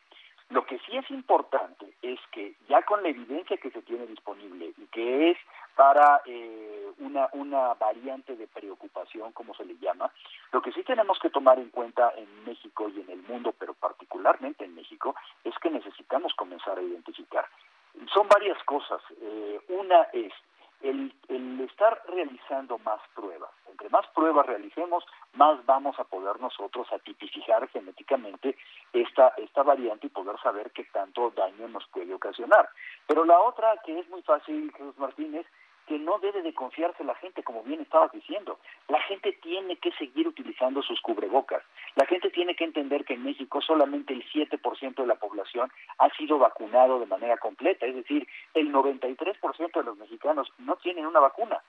lo que sí es importante es que ya con la evidencia que se tiene disponible y que es para eh, una, una variante de preocupación, como se le llama, lo que sí tenemos que tomar en cuenta en México y en el mundo, pero particularmente en México, es que necesitamos comenzar a identificar. Son varias cosas. Eh, una es el, el estar realizando más pruebas. Entre más pruebas realicemos, más vamos a poder nosotros a tipificar genéticamente esta, esta variante y poder saber qué tanto daño nos puede ocasionar. Pero la otra, que es muy fácil, Jesús Martínez, que no debe de confiarse la gente, como bien estabas diciendo. La gente tiene que seguir utilizando sus cubrebocas. La gente tiene que entender que en México solamente el 7% de la población ha sido vacunado de manera completa, es decir, el 93% de los mexicanos no tienen una vacuna.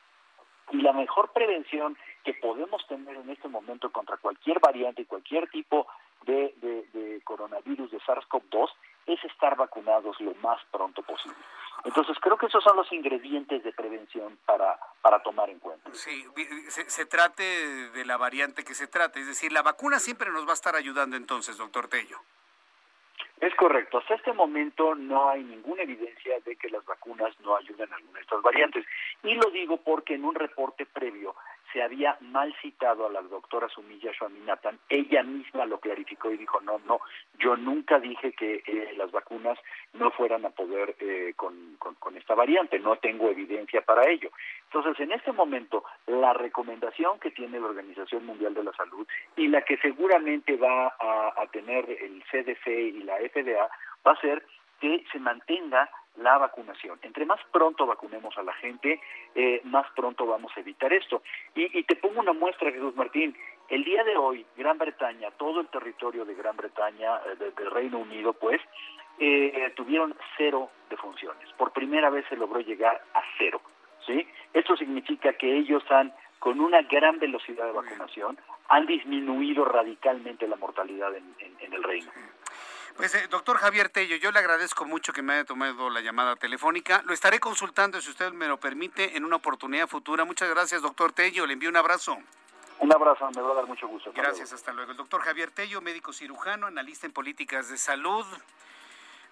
Y la mejor prevención que podemos tener en este momento contra cualquier variante y cualquier tipo de, de, de coronavirus de SARS-CoV-2 es estar vacunados lo más pronto posible. Entonces creo que esos son los ingredientes de prevención para, para tomar en cuenta. Sí, se, se, trate de la variante que se trate, es decir, la vacuna siempre nos va a estar ayudando entonces, doctor Tello. Es correcto. Hasta este momento no hay ninguna evidencia de que las vacunas no ayuden a alguna de estas variantes. Y lo digo porque en un reporte previo se había mal citado a la doctora Sumilla Swaminathan. Ella misma lo clarificó y dijo, no, no, yo nunca dije que eh, las vacunas no fueran a poder eh, con, esta variante. No tengo evidencia para ello. Entonces, en este momento, la recomendación que tiene la Organización Mundial de la Salud y la que seguramente va a, a tener el CDC y la FDA va a ser que se mantenga la vacunación. Entre más pronto vacunemos a la gente, eh, más pronto vamos a evitar esto. Y, te pongo una muestra, Jesús Martín. El día de hoy, Gran Bretaña, todo el territorio de Gran Bretaña, eh, del Reino Unido, pues, eh, tuvieron cero defunciones. Por primera vez se logró llegar a cero. ¿sí? Esto significa que ellos han, con una gran velocidad de vacunación, han disminuido radicalmente la mortalidad en, en el reino. Pues, eh, doctor Javier Tello, yo le agradezco mucho que me haya tomado la llamada telefónica. Lo estaré consultando, si usted me lo permite, en una oportunidad futura. Muchas gracias, doctor Tello. Le envío un abrazo. Un abrazo, me va a dar mucho gusto. gracias, hasta luego. El doctor Javier Tello, médico cirujano, analista en políticas de salud.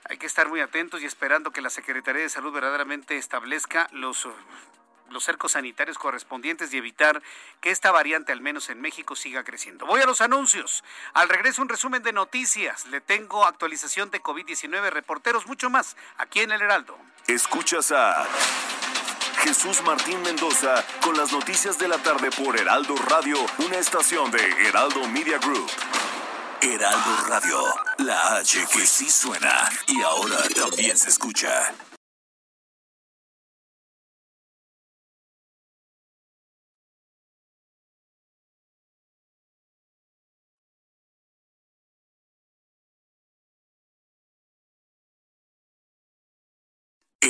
Hay que estar muy atentos y esperando que la Secretaría de Salud verdaderamente establezca los los cercos sanitarios correspondientes y evitar que esta variante, al menos en México, siga creciendo. Voy a los anuncios. Al regreso, un resumen de noticias. Le tengo actualización de COVID-19, reporteros, mucho más, aquí en El Heraldo. Escuchas a Jesús Martín Mendoza con las noticias de la tarde por Heraldo Radio, una estación de Heraldo Media Group. Heraldo Radio, la H que sí suena y ahora también se escucha.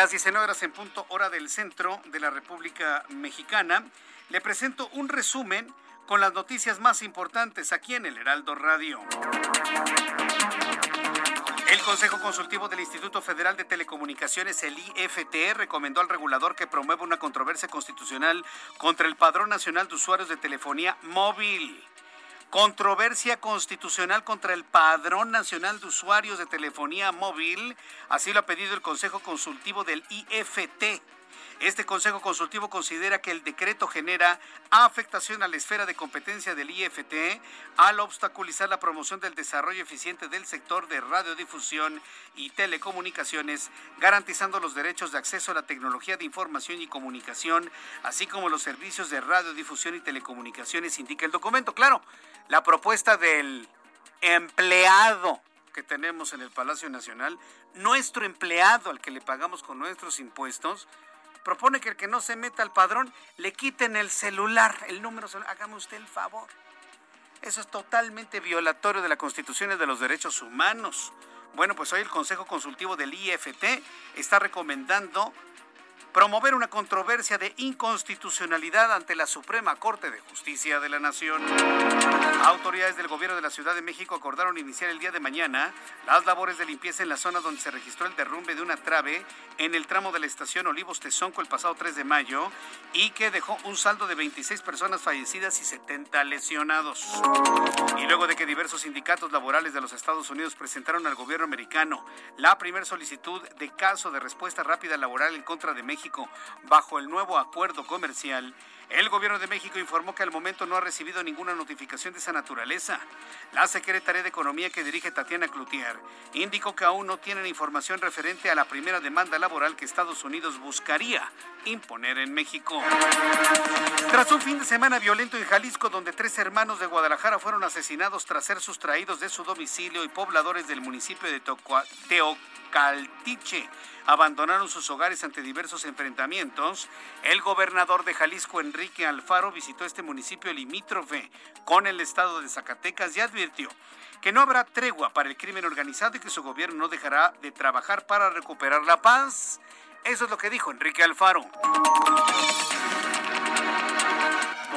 Las 19 horas en punto, hora del centro de la República Mexicana. Le presento un resumen con las noticias más importantes aquí en el Heraldo Radio. El Consejo Consultivo del Instituto Federal de Telecomunicaciones, el IFT, recomendó al regulador que promueva una controversia constitucional contra el Padrón Nacional de Usuarios de Telefonía Móvil. Controversia constitucional contra el Padrón Nacional de Usuarios de Telefonía Móvil. Así lo ha pedido el Consejo Consultivo del IFT. Este Consejo Consultivo considera que el decreto genera afectación a la esfera de competencia del IFT al obstaculizar la promoción del desarrollo eficiente del sector de radiodifusión y telecomunicaciones, garantizando los derechos de acceso a la tecnología de información y comunicación, así como los servicios de radiodifusión y telecomunicaciones, indica el documento. Claro, la propuesta del empleado que tenemos en el Palacio Nacional, nuestro empleado al que le pagamos con nuestros impuestos, propone que el que no se meta al padrón le quiten el celular, el número celular. Hágame usted el favor. Eso es totalmente violatorio de la Constitución y de los derechos humanos. Bueno, pues hoy el Consejo Consultivo del IFT está recomendando promover una controversia de inconstitucionalidad ante la Suprema Corte de Justicia de la Nación. Autoridades del gobierno de la Ciudad de México acordaron iniciar el día de mañana las labores de limpieza en la zona donde se registró el derrumbe de una trave en el tramo de la estación Olivos Tezonco el pasado 3 de mayo y que dejó un saldo de 26 personas fallecidas y 70 lesionados. Y luego de que diversos sindicatos laborales de los Estados Unidos presentaron al gobierno americano la primera solicitud de caso de respuesta rápida laboral en contra de México, bajo el nuevo acuerdo comercial, el gobierno de México informó que al momento no ha recibido ninguna notificación de esa naturaleza. La Secretaría de Economía que dirige Tatiana Cloutier indicó que aún no tienen información referente a la primera demanda laboral que Estados Unidos buscaría imponer en México. Tras un fin de semana violento en Jalisco, donde tres hermanos de Guadalajara fueron asesinados tras ser sustraídos de su domicilio y pobladores del municipio de Teocaltiche abandonaron sus hogares ante diversos enfrentamientos, el gobernador de Jalisco, Enrique Enrique Alfaro visitó este municipio limítrofe con el estado de Zacatecas y advirtió que no habrá tregua para el crimen organizado y que su gobierno no dejará de trabajar para recuperar la paz. Eso es lo que dijo Enrique Alfaro.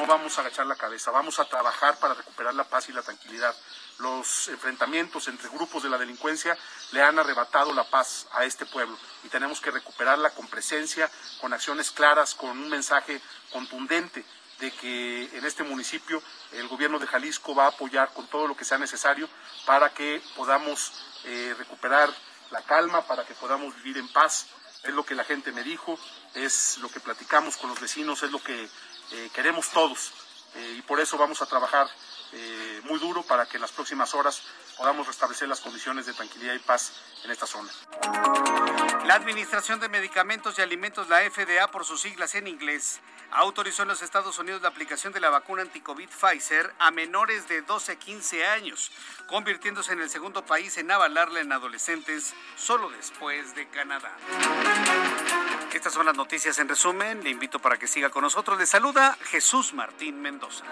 No vamos a agachar la cabeza, vamos a trabajar para recuperar la paz y la tranquilidad. Los enfrentamientos entre grupos de la delincuencia le han arrebatado la paz a este pueblo y tenemos que recuperarla con presencia, con acciones claras, con un mensaje contundente de que en este municipio el gobierno de Jalisco va a apoyar con todo lo que sea necesario para que podamos eh, recuperar la calma, para que podamos vivir en paz. Es lo que la gente me dijo, es lo que platicamos con los vecinos, es lo que queremos todos. Eh, y por eso vamos a trabajar muy duro para que en las próximas horas podamos restablecer las condiciones de tranquilidad y paz en esta zona. La Administración de Medicamentos y Alimentos, la FDA por sus siglas en inglés, autorizó en los Estados Unidos la aplicación de la vacuna anticovid Pfizer a menores de 12 a 15 años, convirtiéndose en el segundo país en avalarla en adolescentes solo después de Canadá. Estas son las noticias en resumen. Le invito para que siga con nosotros. Le saluda Jesús Martín Mendoza.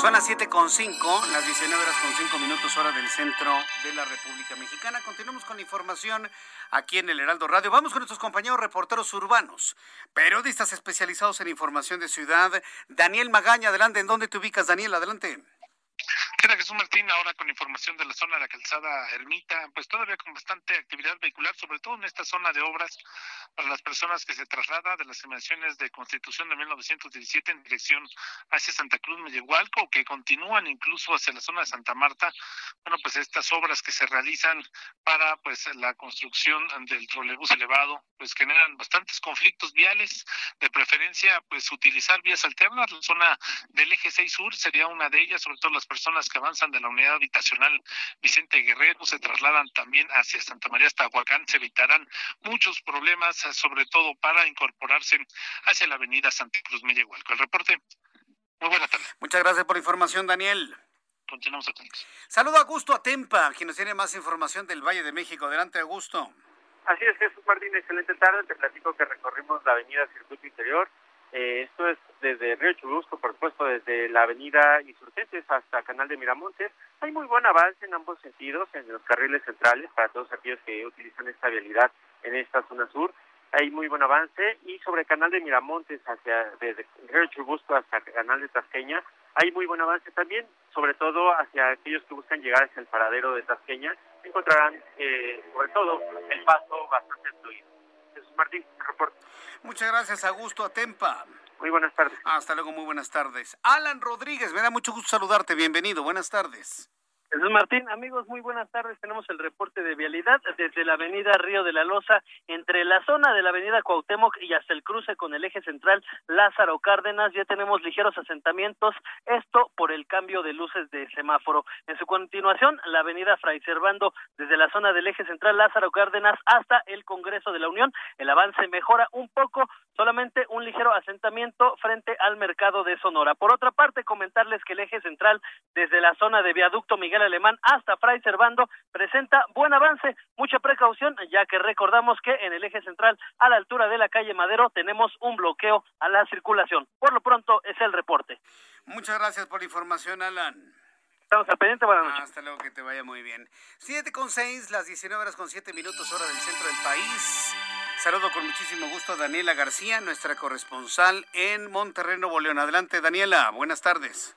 Son las 7.5, las 19 horas con 5 minutos hora del centro de la República Mexicana. Continuamos con la información aquí en el Heraldo Radio. Vamos con nuestros compañeros reporteros urbanos, periodistas especializados en información de ciudad. Daniel Magaña, adelante. ¿En dónde te ubicas, Daniel? Adelante. ¿Qué tal, Jesús Martín? Ahora con información de la zona de la calzada Ermita, pues todavía con bastante actividad vehicular, sobre todo en esta zona de obras para las personas que se trasladan de las emisiones de Constitución de 1917 en dirección hacia Santa Cruz Mellehualco, que continúan incluso hacia la zona de Santa Marta. Bueno, pues estas obras que se realizan para pues la construcción del trolebús elevado, pues generan bastantes conflictos viales, de preferencia pues utilizar vías alternas. La zona del eje 6 sur sería una de ellas, sobre todo las personas que avanzan de la unidad habitacional Vicente Guerrero se trasladan también hacia Santa María hasta Huacán, se evitarán muchos problemas, sobre todo para incorporarse hacia la avenida Santa Cruz Mellehualco. El reporte. Muy buena tarde. Muchas gracias por la información, Daniel. Continuamos atentos. Saludo a Augusto Atempa, quien nos tiene más información del Valle de México. Adelante, Augusto. Así es, Jesús Martín, excelente tarde. Te platico que recorrimos la avenida Circuito Interior eh, esto es desde Río Churubusco, por supuesto, desde la avenida Insurgentes hasta Canal de Miramontes. Hay muy buen avance en ambos sentidos, en los carriles centrales, para todos aquellos que utilizan esta vialidad en esta zona sur. Hay muy buen avance y sobre Canal de Miramontes, hacia desde Río Churubusco hasta Canal de Tasqueña, hay muy buen avance también, sobre todo hacia aquellos que buscan llegar hacia el paradero de Tasqueña, encontrarán eh, sobre todo el paso bastante fluido. Martín, reporte. Muchas gracias, Augusto Atempa. Muy buenas tardes. Hasta luego, muy buenas tardes. Alan Rodríguez, me da mucho gusto saludarte. Bienvenido, buenas tardes. Jesús Martín, amigos, muy buenas tardes. Tenemos el reporte de vialidad desde la avenida Río de la Loza, entre la zona de la avenida Cuauhtémoc y hasta el cruce con el eje central Lázaro Cárdenas. Ya tenemos ligeros asentamientos, esto por el cambio de luces de semáforo. En su continuación, la avenida Fray Servando, desde la zona del eje central Lázaro Cárdenas hasta el Congreso de la Unión. El avance mejora un poco, solamente un ligero asentamiento frente al mercado de Sonora. Por otra parte, comentarles que el eje central, desde la zona de viaducto Miguel Alemán hasta Fray Servando presenta buen avance, mucha precaución, ya que recordamos que en el eje central, a la altura de la calle Madero, tenemos un bloqueo a la circulación. Por lo pronto, es el reporte. Muchas gracias por la información, Alan. Estamos al pendiente, buenas noches. Hasta luego, que te vaya muy bien. Siete con seis, las 19 horas con siete minutos, hora del centro del país. Saludo con muchísimo gusto a Daniela García, nuestra corresponsal en Monterrey, Nuevo León. Adelante, Daniela, buenas tardes.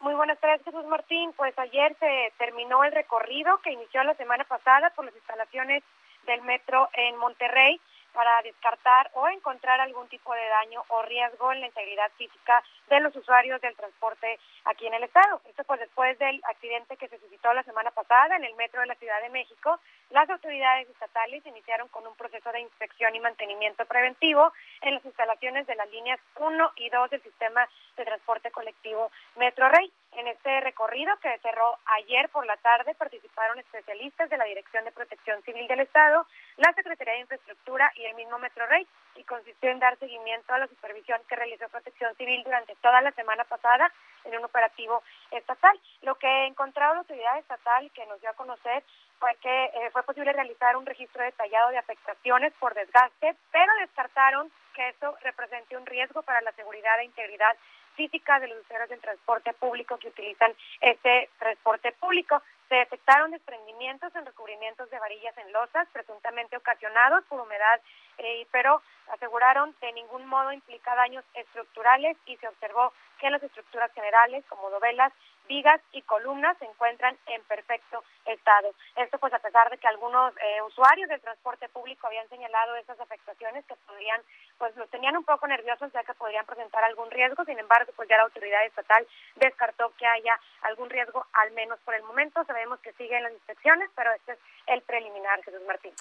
Muy buenas tardes, Jesús Martín. Pues ayer se terminó el recorrido que inició la semana pasada por las instalaciones del metro en Monterrey para descartar o encontrar algún tipo de daño o riesgo en la integridad física de los usuarios del transporte aquí en el estado. Esto pues después del accidente que se suscitó la semana pasada en el metro de la Ciudad de México, las autoridades estatales iniciaron con un proceso de inspección y mantenimiento preventivo en las instalaciones de las líneas 1 y 2 del sistema de transporte colectivo Metro Rey. En este recorrido que cerró ayer por la tarde participaron especialistas de la Dirección de Protección Civil del Estado, la Secretaría de Infraestructura y el mismo Metro Rey y consistió en dar seguimiento a la supervisión que realizó Protección Civil durante toda la semana pasada en un operativo estatal. Lo que encontró la autoridad estatal que nos dio a conocer fue que eh, fue posible realizar un registro detallado de afectaciones por desgaste, pero descartaron que eso represente un riesgo para la seguridad e integridad física de los usuarios del transporte público que utilizan este transporte público. Se detectaron desprendimientos en recubrimientos de varillas en losas, presuntamente ocasionados por humedad, eh, pero aseguraron de ningún modo implica daños estructurales y se observó que las estructuras generales, como dovelas, vigas y columnas se encuentran en perfecto estado. Esto pues a pesar de que algunos eh, usuarios del transporte público habían señalado esas afectaciones que podrían, pues los tenían un poco nerviosos ya que podrían presentar algún riesgo, sin embargo pues ya la autoridad estatal descartó que haya algún riesgo, al menos por el momento. Sabemos que siguen las inspecciones, pero este es el preliminar, Jesús Martín.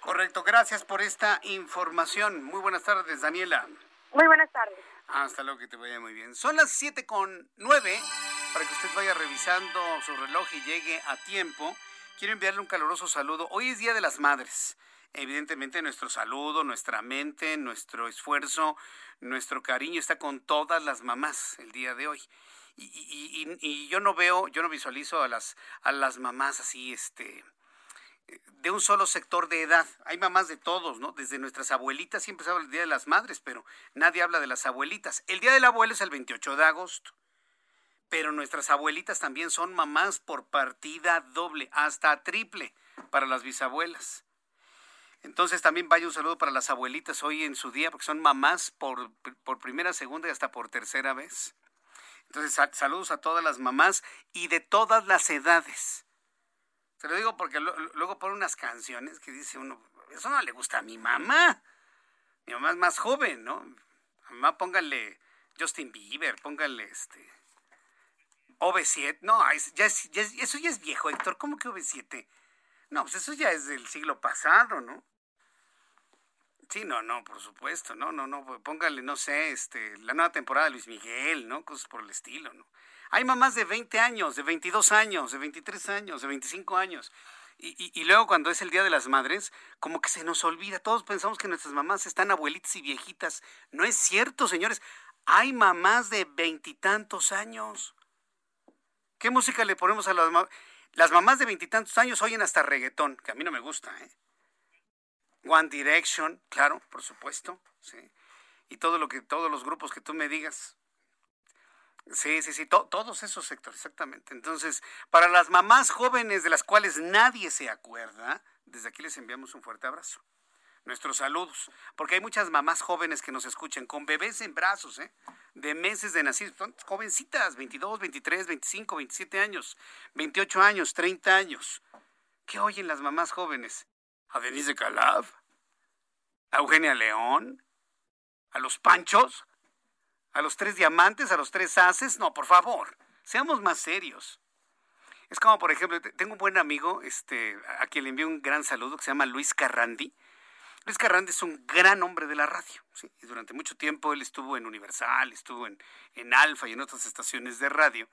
Correcto, gracias por esta información. Muy buenas tardes, Daniela. Muy buenas tardes. Hasta luego, que te vaya muy bien. Son las siete con nueve, para que usted vaya revisando su reloj y llegue a tiempo. Quiero enviarle un caluroso saludo. Hoy es Día de las Madres. Evidentemente nuestro saludo, nuestra mente, nuestro esfuerzo, nuestro cariño está con todas las mamás el día de hoy. Y, y, y yo no veo, yo no visualizo a las, a las mamás así, este, de un solo sector de edad. Hay mamás de todos, ¿no? Desde nuestras abuelitas siempre se habla del Día de las Madres, pero nadie habla de las abuelitas. El Día del Abuelo es el 28 de agosto. Pero nuestras abuelitas también son mamás por partida doble, hasta triple para las bisabuelas. Entonces también vaya un saludo para las abuelitas hoy en su día, porque son mamás por, por primera, segunda y hasta por tercera vez. Entonces saludos a todas las mamás y de todas las edades se lo digo porque luego pone unas canciones que dice uno, eso no le gusta a mi mamá. Mi mamá es más joven, ¿no? Mamá pónganle Justin Bieber, pónganle este... OV7, no, ya eso ya es viejo, Héctor, ¿cómo que OV7? No, pues eso ya es del siglo pasado, ¿no? Sí, no, no, por supuesto, no, no, no, póngale, no sé, este, la nueva temporada de Luis Miguel, ¿no? Cosas por el estilo, ¿no? Hay mamás de 20 años, de 22 años, de 23 años, de 25 años. Y, luego cuando es el Día de las Madres, como que se nos olvida, todos pensamos que nuestras mamás están abuelitas y viejitas. No es cierto, señores. Hay mamás de veintitantos años. ¿Qué música le ponemos a las mamás? Las mamás de veintitantos años oyen hasta reggaetón, que a mí no me gusta, ¿eh? One Direction, claro, por supuesto, sí. Y todo lo que, todos los grupos que tú me digas. Sí, sí, sí, todos esos sectores, exactamente. Entonces, para las mamás jóvenes de las cuales nadie se acuerda, desde aquí les enviamos un fuerte abrazo. Nuestros saludos, porque hay muchas mamás jóvenes que nos escuchan con bebés en brazos, ¿eh? de meses de nacido, son jovencitas, 22, 23, 25, 27 años, 28 años, 30 años. ¿Qué oyen las mamás jóvenes? ¿A Denise de? ¿A Eugenia León? ¿A los Panchos? a los tres diamantes, a los tres haces. No, por favor, seamos más serios. Es como, por ejemplo, tengo un buen amigo, este, a quien le envío un gran saludo, que se llama Luis Carrandi. Luis Carrandi es un gran hombre de la radio. Y durante mucho tiempo él estuvo en Universal, estuvo en, en Alfa y en otras estaciones de radio.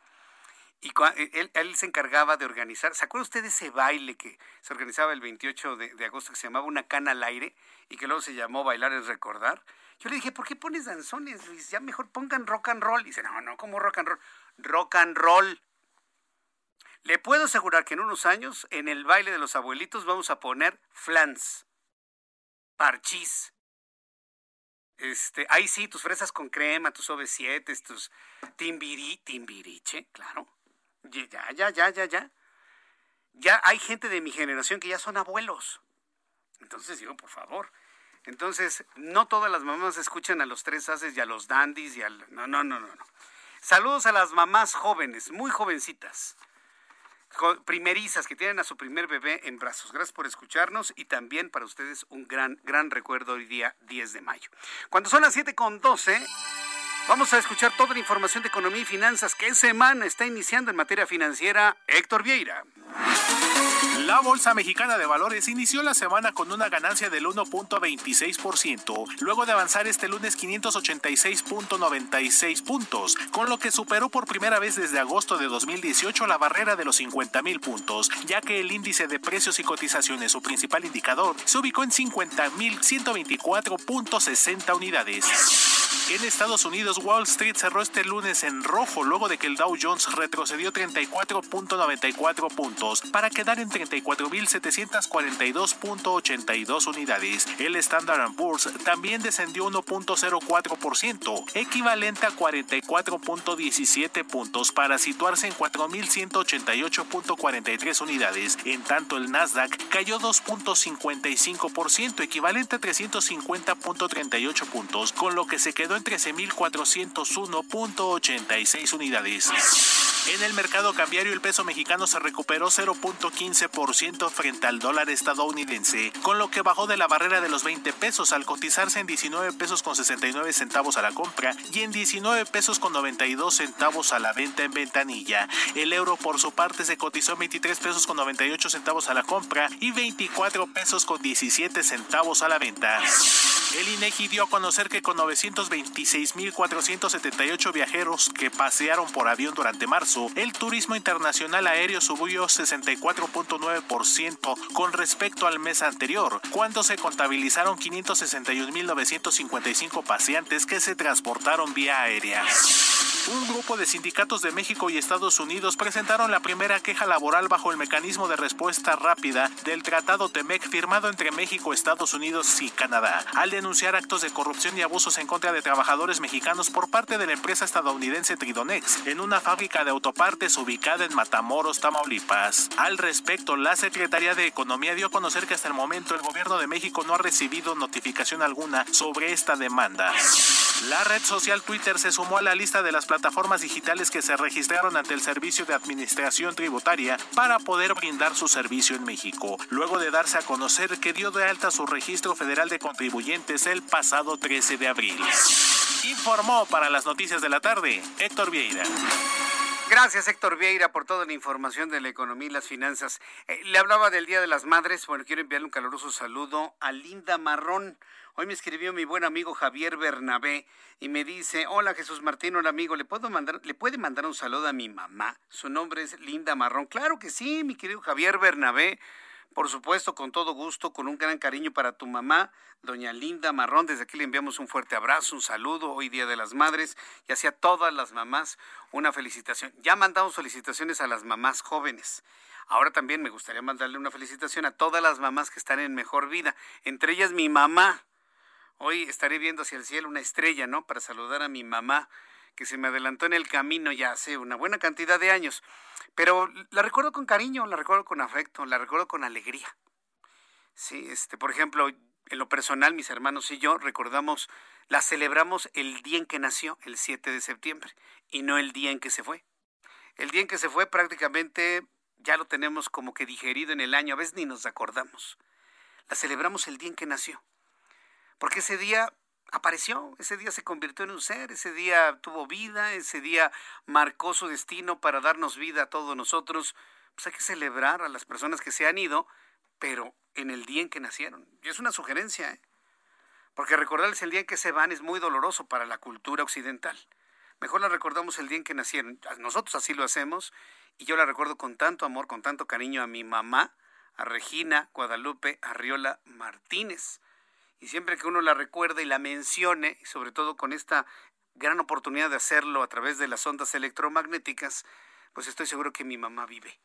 Y él, él, se encargaba de organizar. ¿Se acuerda usted de ese baile que se organizaba el 28 de, de, agosto que se llamaba Una cana al aire y que luego se llamó Bailar es Recordar? Yo le dije, ¿por qué pones danzones, Luis? Ya mejor pongan rock and roll. Y dice, no, no, ¿cómo rock and roll? Rock and roll. Le puedo asegurar que en unos años, en el baile de los abuelitos, vamos a poner flans, parchís. Este, ahí sí, tus fresas con crema, tus OV7, tus timbiri, timbiriche, claro. Ya, ya, ya, ya, ya. Ya hay gente de mi generación que ya son abuelos. Entonces digo, por favor, entonces, no todas las mamás escuchan a los tres haces y a los dandies y al... No, no, no, no, no. Saludos a las mamás jóvenes, muy jovencitas, primerizas que tienen a su primer bebé en brazos. Gracias por escucharnos y también para ustedes un gran, gran recuerdo hoy día 10 de mayo. Cuando son las 7 con 12... Vamos a escuchar toda la información de economía y finanzas que semana está iniciando en materia financiera Héctor Vieira. La Bolsa Mexicana de Valores inició la semana con una ganancia del 1.26%, luego de avanzar este lunes 586.96 puntos, con lo que superó por primera vez desde agosto de 2018 la barrera de los 50.000 puntos, ya que el índice de precios y cotizaciones, su principal indicador, se ubicó en 50.124.60 unidades. En Estados Unidos, Wall Street cerró este lunes en rojo luego de que el Dow Jones retrocedió 34.94 puntos para quedar en 34.742.82 unidades. El Standard Poor's también descendió 1.04%, equivalente a 44.17 puntos para situarse en 4.188.43 unidades. En tanto, el Nasdaq cayó 2.55%, equivalente a 350.38 puntos, con lo que se quedó en 13.401.86 unidades. En el mercado cambiario el peso mexicano se recuperó 0.15% frente al dólar estadounidense, con lo que bajó de la barrera de los 20 pesos al cotizarse en 19 pesos con 69 centavos a la compra y en 19 pesos con 92 centavos a la venta en ventanilla. El euro por su parte se cotizó en 23 pesos con 98 centavos a la compra y 24 pesos con 17 centavos a la venta. El INEGI dio a conocer que con 926.478 viajeros que pasearon por avión durante marzo, el turismo internacional aéreo subió 64.9% con respecto al mes anterior, cuando se contabilizaron 561.955 paseantes que se transportaron vía aérea. Un grupo de sindicatos de México y Estados Unidos presentaron la primera queja laboral bajo el mecanismo de respuesta rápida del Tratado TEMEC firmado entre México, Estados Unidos y Canadá, al denunciar actos de corrupción y abusos en contra de trabajadores mexicanos por parte de la empresa estadounidense Tridonex en una fábrica de autopartes ubicada en Matamoros, Tamaulipas. Al respecto, la Secretaría de Economía dio a conocer que hasta el momento el gobierno de México no ha recibido notificación alguna sobre esta demanda. La red social Twitter se sumó a la lista de las plataformas digitales que se registraron ante el Servicio de Administración Tributaria para poder brindar su servicio en México, luego de darse a conocer que dio de alta su registro federal de contribuyentes el pasado 13 de abril. Informó para las noticias de la tarde Héctor Vieira. Gracias, Héctor Vieira, por toda la información de la economía y las finanzas. Eh, le hablaba del Día de las Madres. Bueno, quiero enviarle un caluroso saludo a Linda Marrón. Hoy me escribió mi buen amigo Javier Bernabé y me dice, hola Jesús Martín, hola amigo, ¿le, puedo mandar, ¿le puede mandar un saludo a mi mamá? Su nombre es Linda Marrón. Claro que sí, mi querido Javier Bernabé. Por supuesto, con todo gusto, con un gran cariño para tu mamá, doña Linda Marrón. Desde aquí le enviamos un fuerte abrazo, un saludo, hoy Día de las Madres, y hacia todas las mamás una felicitación. Ya mandamos felicitaciones a las mamás jóvenes. Ahora también me gustaría mandarle una felicitación a todas las mamás que están en mejor vida, entre ellas mi mamá. Hoy estaré viendo hacia el cielo una estrella, ¿no? Para saludar a mi mamá, que se me adelantó en el camino ya hace una buena cantidad de años. Pero la recuerdo con cariño, la recuerdo con afecto, la recuerdo con alegría. Sí, este, por ejemplo, en lo personal, mis hermanos y yo recordamos, la celebramos el día en que nació, el 7 de septiembre, y no el día en que se fue. El día en que se fue prácticamente ya lo tenemos como que digerido en el año, a veces ni nos acordamos. La celebramos el día en que nació. Porque ese día apareció, ese día se convirtió en un ser, ese día tuvo vida, ese día marcó su destino para darnos vida a todos nosotros. Pues hay que celebrar a las personas que se han ido, pero en el día en que nacieron. Y es una sugerencia, ¿eh? porque recordarles el día en que se van es muy doloroso para la cultura occidental. Mejor la recordamos el día en que nacieron. Nosotros así lo hacemos y yo la recuerdo con tanto amor, con tanto cariño a mi mamá, a Regina Guadalupe Arriola Martínez y siempre que uno la recuerde y la mencione, y sobre todo con esta gran oportunidad de hacerlo a través de las ondas electromagnéticas, pues estoy seguro que mi mamá vive.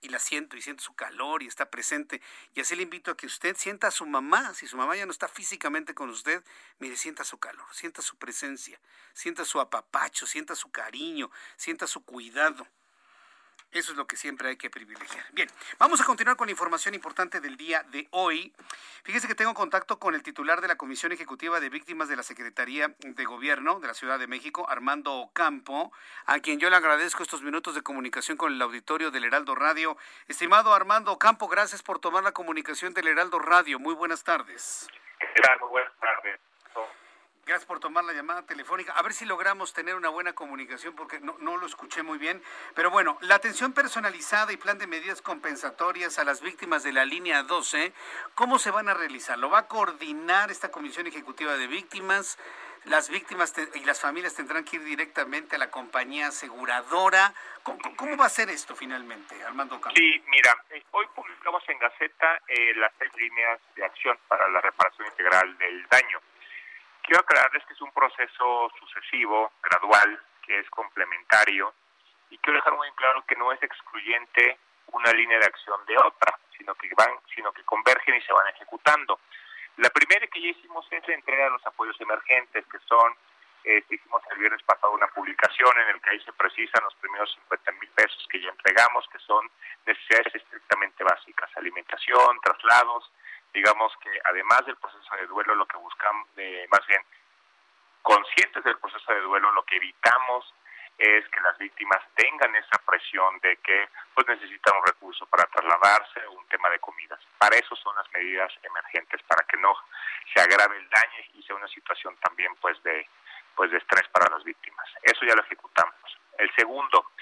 Y la siento y siento su calor y está presente. Y así le invito a que usted sienta a su mamá. Si su mamá ya no está físicamente con usted, mire, sienta su calor, sienta su presencia, sienta su apapacho, sienta su cariño, sienta su cuidado. Eso es lo que siempre hay que privilegiar. Bien, vamos a continuar con la información importante del día de hoy. Fíjese que tengo contacto con el titular de la Comisión Ejecutiva de Víctimas de la Secretaría de Gobierno de la Ciudad de México, Armando Ocampo, a quien yo le agradezco estos minutos de comunicación con el auditorio del Heraldo Radio. Estimado Armando Ocampo, gracias por tomar la comunicación del Heraldo Radio. Muy buenas tardes. Muy buenas tardes. Gracias por tomar la llamada telefónica. A ver si logramos tener una buena comunicación porque no, no, lo escuché muy bien. Pero bueno, la atención personalizada y plan de medidas compensatorias a las víctimas de la línea 12, ¿cómo se van a realizar? ¿Lo va a coordinar esta Comisión Ejecutiva de Víctimas? las víctimas y las familias tendrán que ir directamente a la compañía aseguradora. ¿Cómo, va a ser esto finalmente, Armando Campos? Sí, mira, eh, hoy publicamos en Gaceta eh, las seis líneas de acción para la reparación integral del daño. Quiero aclararles que es un proceso sucesivo, gradual, que es complementario y quiero dejar muy claro que no es excluyente una línea de acción de otra, sino que van, sino que convergen y se van ejecutando. La primera que ya hicimos es la entrega de los apoyos emergentes, que son, eh, hicimos el viernes pasado una publicación en el que ahí se precisan los primeros 50 mil pesos que ya entregamos, que son necesidades estrictamente básicas, alimentación, traslados, digamos que además del proceso de duelo, lo que buscamos, eh, más bien conscientes del proceso de duelo, lo que evitamos es que las víctimas tengan esa presión de que pues necesitan un recurso para trasladarse, un tema de comidas. Para eso son las medidas emergentes, para que no se agrave el daño y sea una situación también pues de pues de estrés para las víctimas. Eso ya lo ejecutamos. El segundo,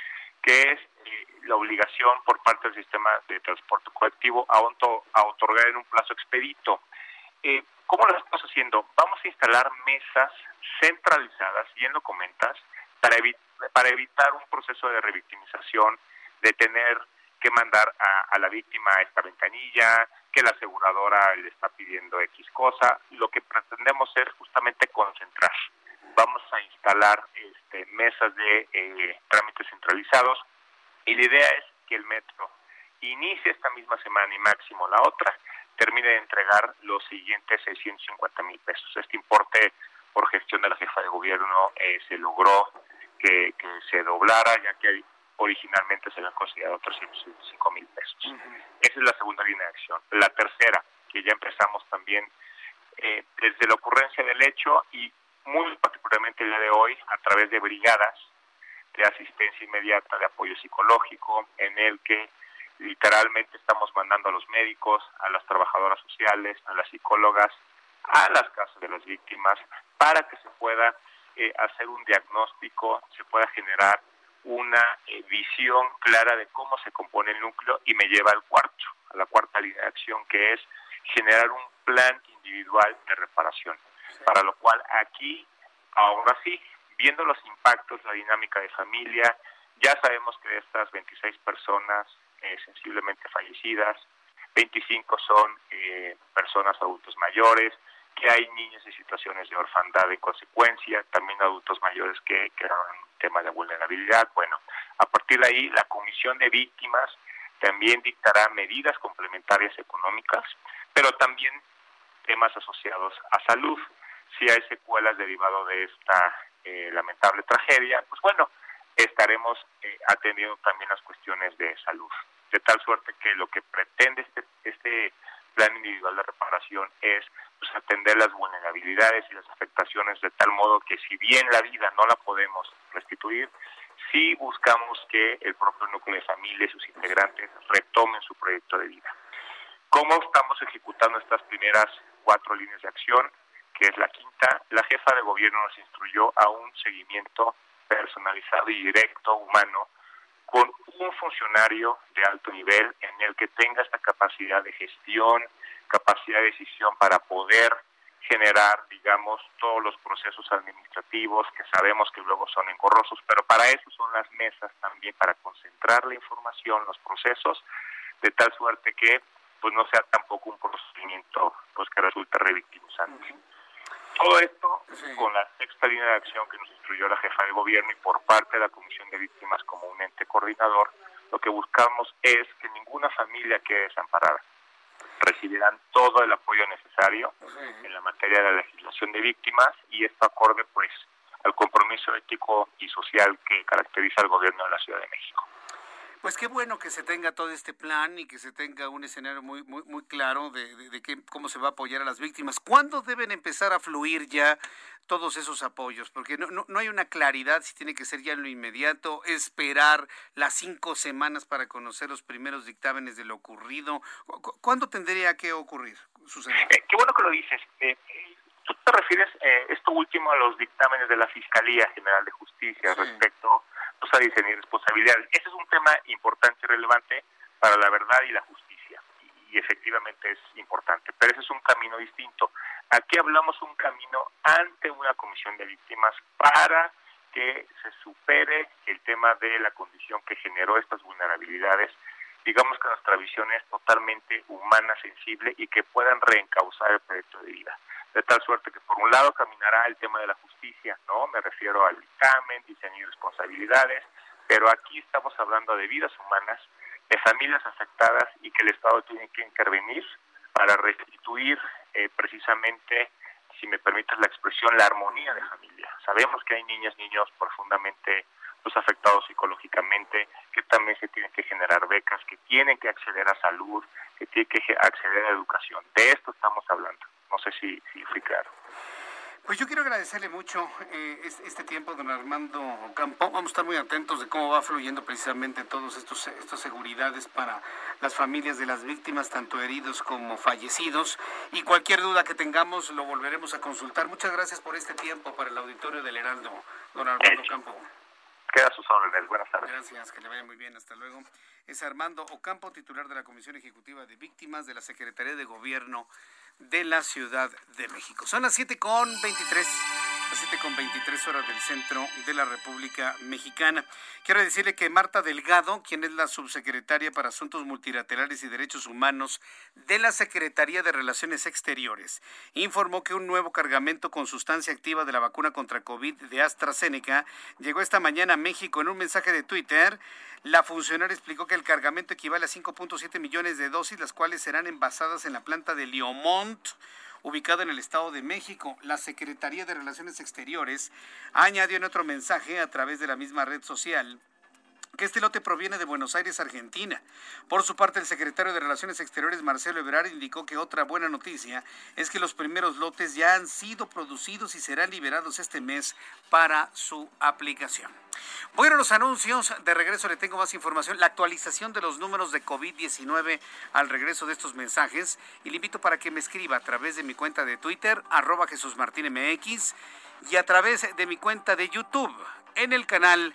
que es eh, la obligación por parte del sistema de transporte colectivo a, otorgar en un plazo expedito. Eh, ¿Cómo lo estamos haciendo? Vamos a instalar mesas centralizadas, bien lo comentas, para, para evitar un proceso de revictimización, de tener que mandar a, la víctima a esta ventanilla, que la aseguradora le está pidiendo X cosa. Lo que pretendemos es justamente concentrar. Vamos a instalar este, mesas de eh, centralizados y la idea es que el metro inicie esta misma semana y máximo la otra, termine de entregar los siguientes 650 mil pesos. Este importe por gestión de la jefa de gobierno eh, se logró que, se doblara, ya que originalmente se habían considerado 305 mil pesos. Esa es la segunda línea de acción. La tercera, que ya empezamos también eh, desde la ocurrencia del hecho y muy particularmente el día de hoy a través de brigadas de asistencia inmediata, de apoyo psicológico, en el que literalmente estamos mandando a los médicos, a las trabajadoras sociales, a las psicólogas, a las casas de las víctimas, para que se pueda eh, hacer un diagnóstico, se pueda generar una eh, visión clara de cómo se compone el núcleo y me lleva al cuarto, a la cuarta línea de acción, que es generar un plan individual de reparación. Para lo cual aquí, ahora sí, viendo los impactos, la dinámica de familia, ya sabemos que de estas 26 personas eh, sensiblemente fallecidas, 25 son eh, personas adultos mayores, que hay niños en situaciones de orfandad en consecuencia, también adultos mayores que quedaron en tema de vulnerabilidad. Bueno, a partir de ahí la Comisión de Víctimas también dictará medidas complementarias económicas, pero también temas asociados a salud. Si hay secuelas derivado de esta eh, lamentable tragedia, pues bueno, estaremos eh, atendiendo también las cuestiones de salud. De tal suerte que lo que pretende este, este plan individual de reparación es pues, atender las vulnerabilidades y las afectaciones de tal modo que si bien la vida no la podemos restituir, sí buscamos que el propio núcleo de familia y sus integrantes retomen su proyecto de vida. ¿Cómo estamos ejecutando estas primeras cuatro líneas de acción? Que es la. La jefa de gobierno nos instruyó a un seguimiento personalizado y directo, humano, con un funcionario de alto nivel en el que tenga esta capacidad de gestión, capacidad de decisión para poder generar, digamos, todos los procesos administrativos que sabemos que luego son engorrosos, pero para eso son las mesas también, para concentrar la información, los procesos, de tal suerte que pues no sea tampoco un procedimiento pues que resulte revictimizante. Todo esto con la sexta línea de acción que nos instruyó la jefa de gobierno y por parte de la Comisión de Víctimas como un ente coordinador, lo que buscamos es que ninguna familia quede desamparada. Recibirán todo el apoyo necesario en la materia de la legislación de víctimas y esto acorde pues al compromiso ético y social que caracteriza al gobierno de la Ciudad de México. Pues qué bueno que se tenga todo este plan y que se tenga un escenario muy muy muy claro de, de, cómo se va a apoyar a las víctimas. ¿Cuándo deben empezar a fluir ya todos esos apoyos? Porque no, no, no hay una claridad si tiene que ser ya en lo inmediato, esperar las cinco semanas para conocer los primeros dictámenes de lo ocurrido. ¿Cuándo tendría que ocurrir? Eh, qué bueno que lo dices. Eh, Tú te refieres eh, esto último a los dictámenes de la Fiscalía General de Justicia respecto diseño y responsabilidades. Ese es un tema importante y relevante para la verdad y la justicia. Y, y efectivamente es importante. Pero ese es un camino distinto. Aquí hablamos un camino ante una comisión de víctimas para que se supere el tema de la condición que generó estas vulnerabilidades digamos que nuestra visión es totalmente humana, sensible y que puedan reencauzar el proyecto de vida. De tal suerte que por un lado caminará el tema de la justicia, ¿no? Me refiero al dictamen, diseño y responsabilidades, pero aquí estamos hablando de vidas humanas, de familias afectadas y que el Estado tiene que intervenir para restituir eh, precisamente, si me permites la expresión, la armonía de familia. Sabemos que hay niñas, niños profundamente pues afectados psicológicamente, que también se tienen que generar becas, que tienen que acceder a salud, que tienen que acceder a educación. De esto estamos hablando. No sé si, si fui claro. Pues yo quiero agradecerle mucho eh, este tiempo, don Armando Campo. Vamos a estar muy atentos de cómo va fluyendo precisamente todos estos estas seguridades para las familias de las víctimas, tanto heridos como fallecidos. Y cualquier duda que tengamos lo volveremos a consultar. Muchas gracias por este tiempo para el auditorio del Heraldo, don Armando Campo. Queda sus órdenes. Buenas tardes. Gracias, que le vaya muy bien. Hasta luego. Es Armando Ocampo, titular de la Comisión Ejecutiva de Víctimas de la Secretaría de Gobierno de la Ciudad de México. Son las 7 con 23, las 7 con 23 horas del centro de la República Mexicana. Quiero decirle que Marta Delgado, quien es la subsecretaria para Asuntos Multilaterales y Derechos Humanos de la Secretaría de Relaciones Exteriores, informó que un nuevo cargamento con sustancia activa de la vacuna contra COVID de AstraZeneca llegó esta mañana a México en un mensaje de Twitter. La funcionaria explicó que el cargamento equivale a 5.7 millones de dosis, las cuales serán envasadas en la planta de Liomont ubicado en el Estado de México. La Secretaría de Relaciones Exteriores añadió en otro mensaje a través de la misma red social que este lote proviene de Buenos Aires, Argentina. Por su parte, el secretario de Relaciones Exteriores, Marcelo Ebrard, indicó que otra buena noticia es que los primeros lotes ya han sido producidos y serán liberados este mes para su aplicación. A los anuncios. De regreso le tengo más información. La actualización de los números de COVID-19 al regreso de estos mensajes. Y le invito para que me escriba a través de mi cuenta de Twitter, arroba Jesús Martín MX, y a través de mi cuenta de YouTube en el canal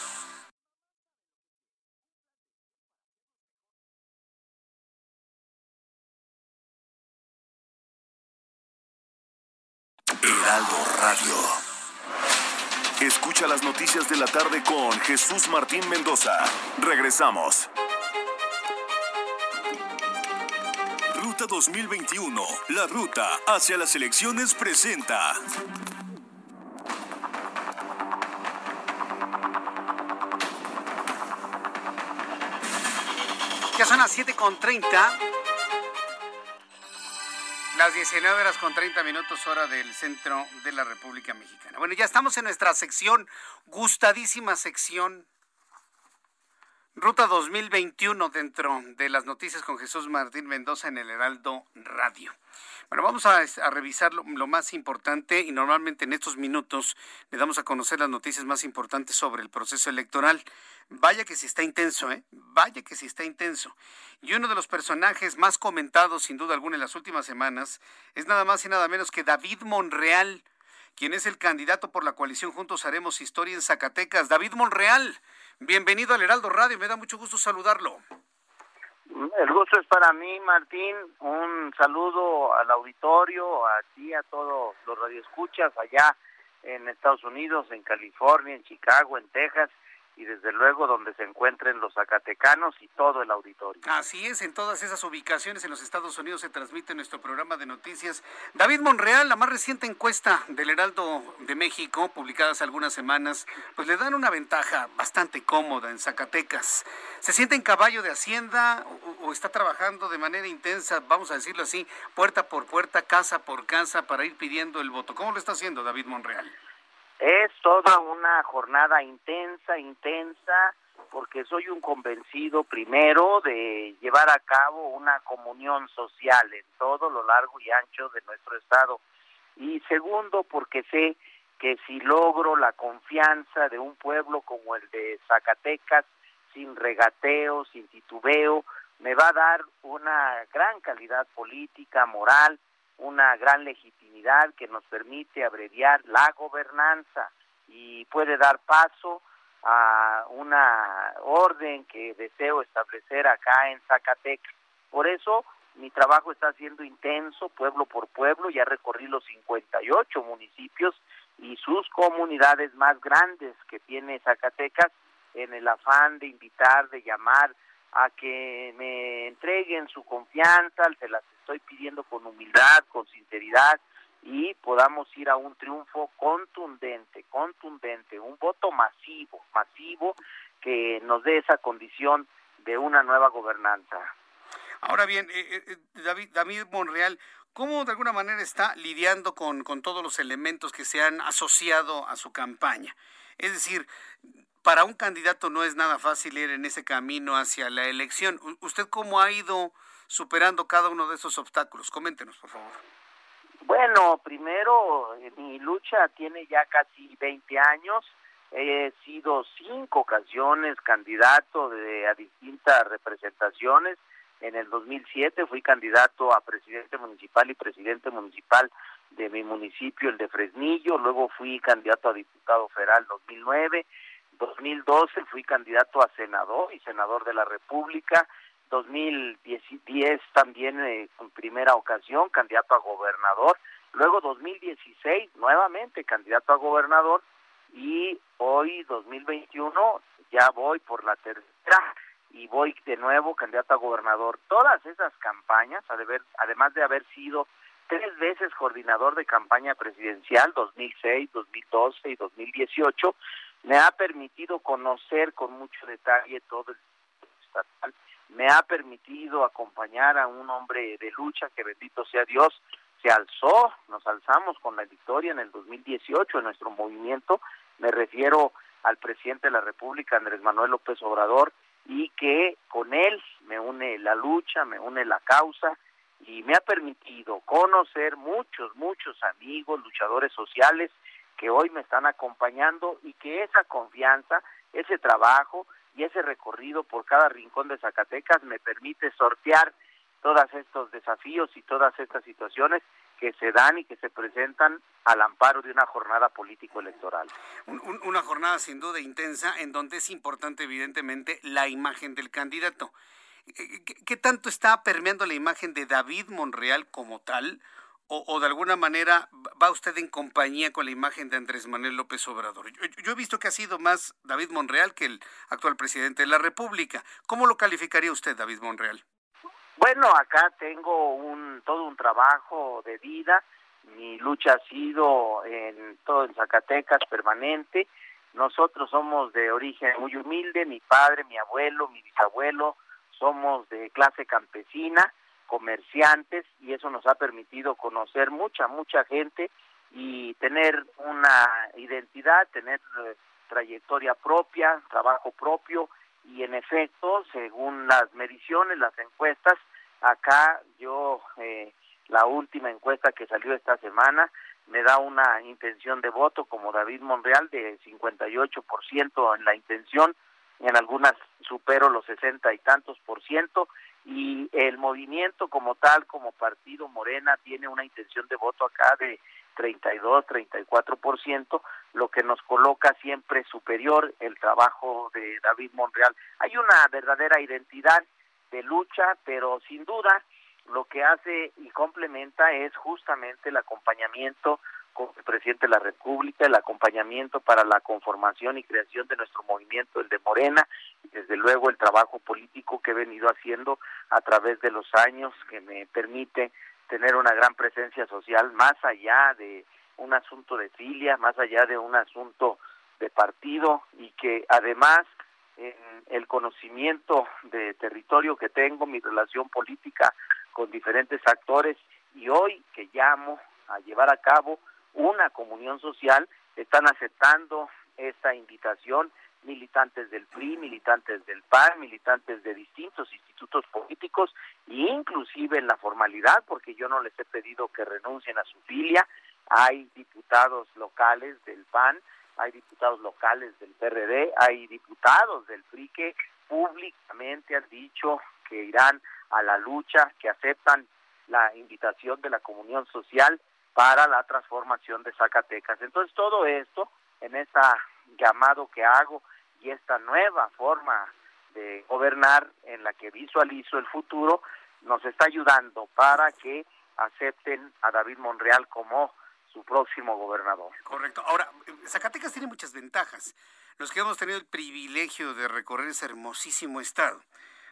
Radio. Escucha las noticias de la tarde con Jesús Martín Mendoza. Regresamos. Ruta 2021, la ruta hacia las elecciones presenta. Ya son las 7.30. Las 19 horas con 30 minutos hora del centro de la República Mexicana. Bueno, ya estamos en nuestra sección, gustadísima sección, Ruta 2021 dentro de las noticias con Jesús Martín Mendoza en el Heraldo Radio. Bueno, vamos a, a revisar lo, más importante y normalmente en estos minutos le damos a conocer las noticias más importantes sobre el proceso electoral. Vaya que sí está intenso, ¿eh? Vaya que sí está intenso. Y uno de los personajes más comentados, sin duda alguna, en las últimas semanas es nada más y nada menos que David Monreal, quien es el candidato por la coalición Juntos Haremos Historia en Zacatecas. David Monreal, bienvenido al Heraldo Radio, me da mucho gusto saludarlo. El gusto es para mí, Martín. Un saludo al auditorio, a ti, a todos los radioescuchas allá en Estados Unidos, en California, en Chicago, en Texas y desde luego donde se encuentren los zacatecanos y todo el auditorio. Así es, en todas esas ubicaciones en los Estados Unidos se transmite nuestro programa de noticias. David Monreal, la más reciente encuesta del Heraldo de México, publicada hace algunas semanas, pues le dan una ventaja bastante cómoda en Zacatecas. ¿Se siente en caballo de Hacienda o, o está trabajando de manera intensa, vamos a decirlo así, puerta por puerta, casa por casa, para ir pidiendo el voto? ¿Cómo lo está haciendo David Monreal? Es toda una jornada intensa, intensa, porque soy un convencido primero de llevar a cabo una comunión social en todo lo largo y ancho de nuestro estado. Y segundo porque sé que si logro la confianza de un pueblo como el de Zacatecas sin regateo, sin titubeo, me va a dar una gran calidad política, moral, una gran legitimidad que nos permite abreviar la gobernanza y puede dar paso a una orden que deseo establecer acá en Zacatecas. Por eso mi trabajo está siendo intenso, pueblo por pueblo, ya recorrí los 58 municipios y sus comunidades más grandes que tiene Zacatecas en el afán de invitar, de llamar a que me entreguen su confianza, se las estoy pidiendo con humildad, con sinceridad y podamos ir a un triunfo contundente, contundente, un voto masivo, masivo que nos dé esa condición de una nueva gobernanza. Ahora bien, eh, eh, eh, David, David Monreal, ¿cómo de alguna manera está lidiando con, con todos los elementos que se han asociado a su campaña? Es decir, para un candidato no es nada fácil ir en ese camino hacia la elección. ¿Usted cómo ha ido superando cada uno de esos obstáculos? Coméntenos, por favor. Bueno, primero, eh, mi lucha tiene ya casi 20 años. He sido cinco ocasiones candidato de, a distintas representaciones. En el 2007 fui candidato a presidente municipal y presidente municipal de mi municipio, el de Fresnillo. Luego fui candidato a diputado federal 2009. 2012 fui candidato a senador y senador de la República. 2010 también eh, en primera ocasión candidato a gobernador. Luego 2016 nuevamente candidato a gobernador y hoy 2021 ya voy por la tercera y voy de nuevo candidato a gobernador. Todas esas campañas, además de haber sido tres veces coordinador de campaña presidencial, 2006, 2012 y 2018, me ha permitido conocer con mucho detalle todo el estatal, me ha permitido acompañar a un hombre de lucha que bendito sea Dios, se alzó, nos alzamos con la victoria en el 2018 en nuestro movimiento, me refiero al presidente de la República, Andrés Manuel López Obrador, y que con él me une la lucha, me une la causa, y me ha permitido conocer muchos, muchos amigos, luchadores sociales, que hoy me están acompañando y que esa confianza, ese trabajo y ese recorrido por cada rincón de Zacatecas me permite sortear todos estos desafíos y todas estas situaciones que se dan y que se presentan al amparo de una jornada político-electoral. una jornada sin duda intensa en donde es importante evidentemente la imagen del candidato. Eh, ¿Qué, tanto está permeando la imagen de David Monreal como tal? O, de alguna manera va usted en compañía con la imagen de Andrés Manuel López Obrador. Yo, he visto que ha sido más David Monreal que el actual presidente de la República. ¿Cómo lo calificaría usted, David Monreal? Bueno, acá tengo un todo un trabajo de vida. Mi lucha ha sido en todo en Zacatecas permanente. Nosotros somos de origen muy humilde, mi padre, mi abuelo, mi bisabuelo somos de clase campesina comerciantes y eso nos ha permitido conocer mucha, mucha gente y tener una identidad, tener eh, trayectoria propia, trabajo propio y en efecto, según las mediciones, las encuestas, acá yo, eh, la última encuesta que salió esta semana, me da una intención de voto como David Monreal de 58% en la intención, en algunas supero los 60 y tantos por ciento y el movimiento como tal, como partido Morena, tiene una intención de voto acá de 32, 34%, lo que nos coloca siempre superior el trabajo de David Monreal. Hay una verdadera identidad de lucha, pero sin duda lo que hace y complementa es justamente el acompañamiento con el presidente de la República, el acompañamiento para la conformación y creación de nuestro movimiento, el de Morena, y desde luego el trabajo político que he venido haciendo a través de los años, que me permite tener una gran presencia social más allá de un asunto de filia, más allá de un asunto de partido y que además en el conocimiento de territorio que tengo, mi relación política con diferentes actores y hoy que llamo a llevar a cabo una comunión social, están aceptando esta invitación militantes del PRI, militantes del PAN, militantes de distintos institutos políticos e inclusive en la formalidad, porque yo no les he pedido que renuncien a su filia. Hay diputados locales del PAN, hay diputados locales del PRD, hay diputados del PRI que públicamente han dicho que irán a la lucha, que aceptan la invitación de la comunión social para la transformación de Zacatecas. Entonces todo esto en esta llamado que hago y esta nueva forma de gobernar en la que visualizo el futuro nos está ayudando para que acepten a David Monreal como su próximo gobernador. Correcto. Ahora, Zacatecas tiene muchas ventajas. Los que hemos tenido el privilegio de recorrer ese hermosísimo estado,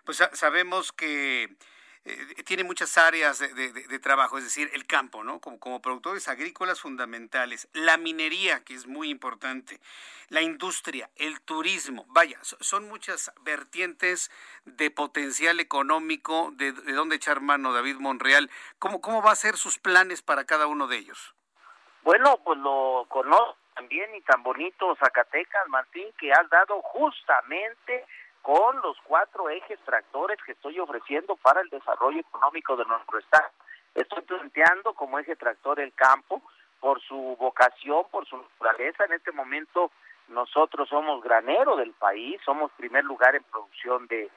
pues sabemos que eh, tiene muchas áreas de, trabajo, es decir, el campo, ¿no? Como, como productores agrícolas fundamentales, la minería, que es muy importante, la industria, el turismo, vaya, son muchas vertientes de potencial económico, de, de dónde echar mano David Monreal. ¿Cómo, ¿Cómo va a ser sus planes para cada uno de ellos? Bueno, pues lo conozco también y tan bonito Zacatecas, Martín, que has dado justamente con los cuatro ejes tractores que estoy ofreciendo para el desarrollo económico de nuestro estado. Estoy planteando como eje tractor el campo por su vocación, por su naturaleza. En este momento nosotros somos granero del país, somos primer lugar en producción de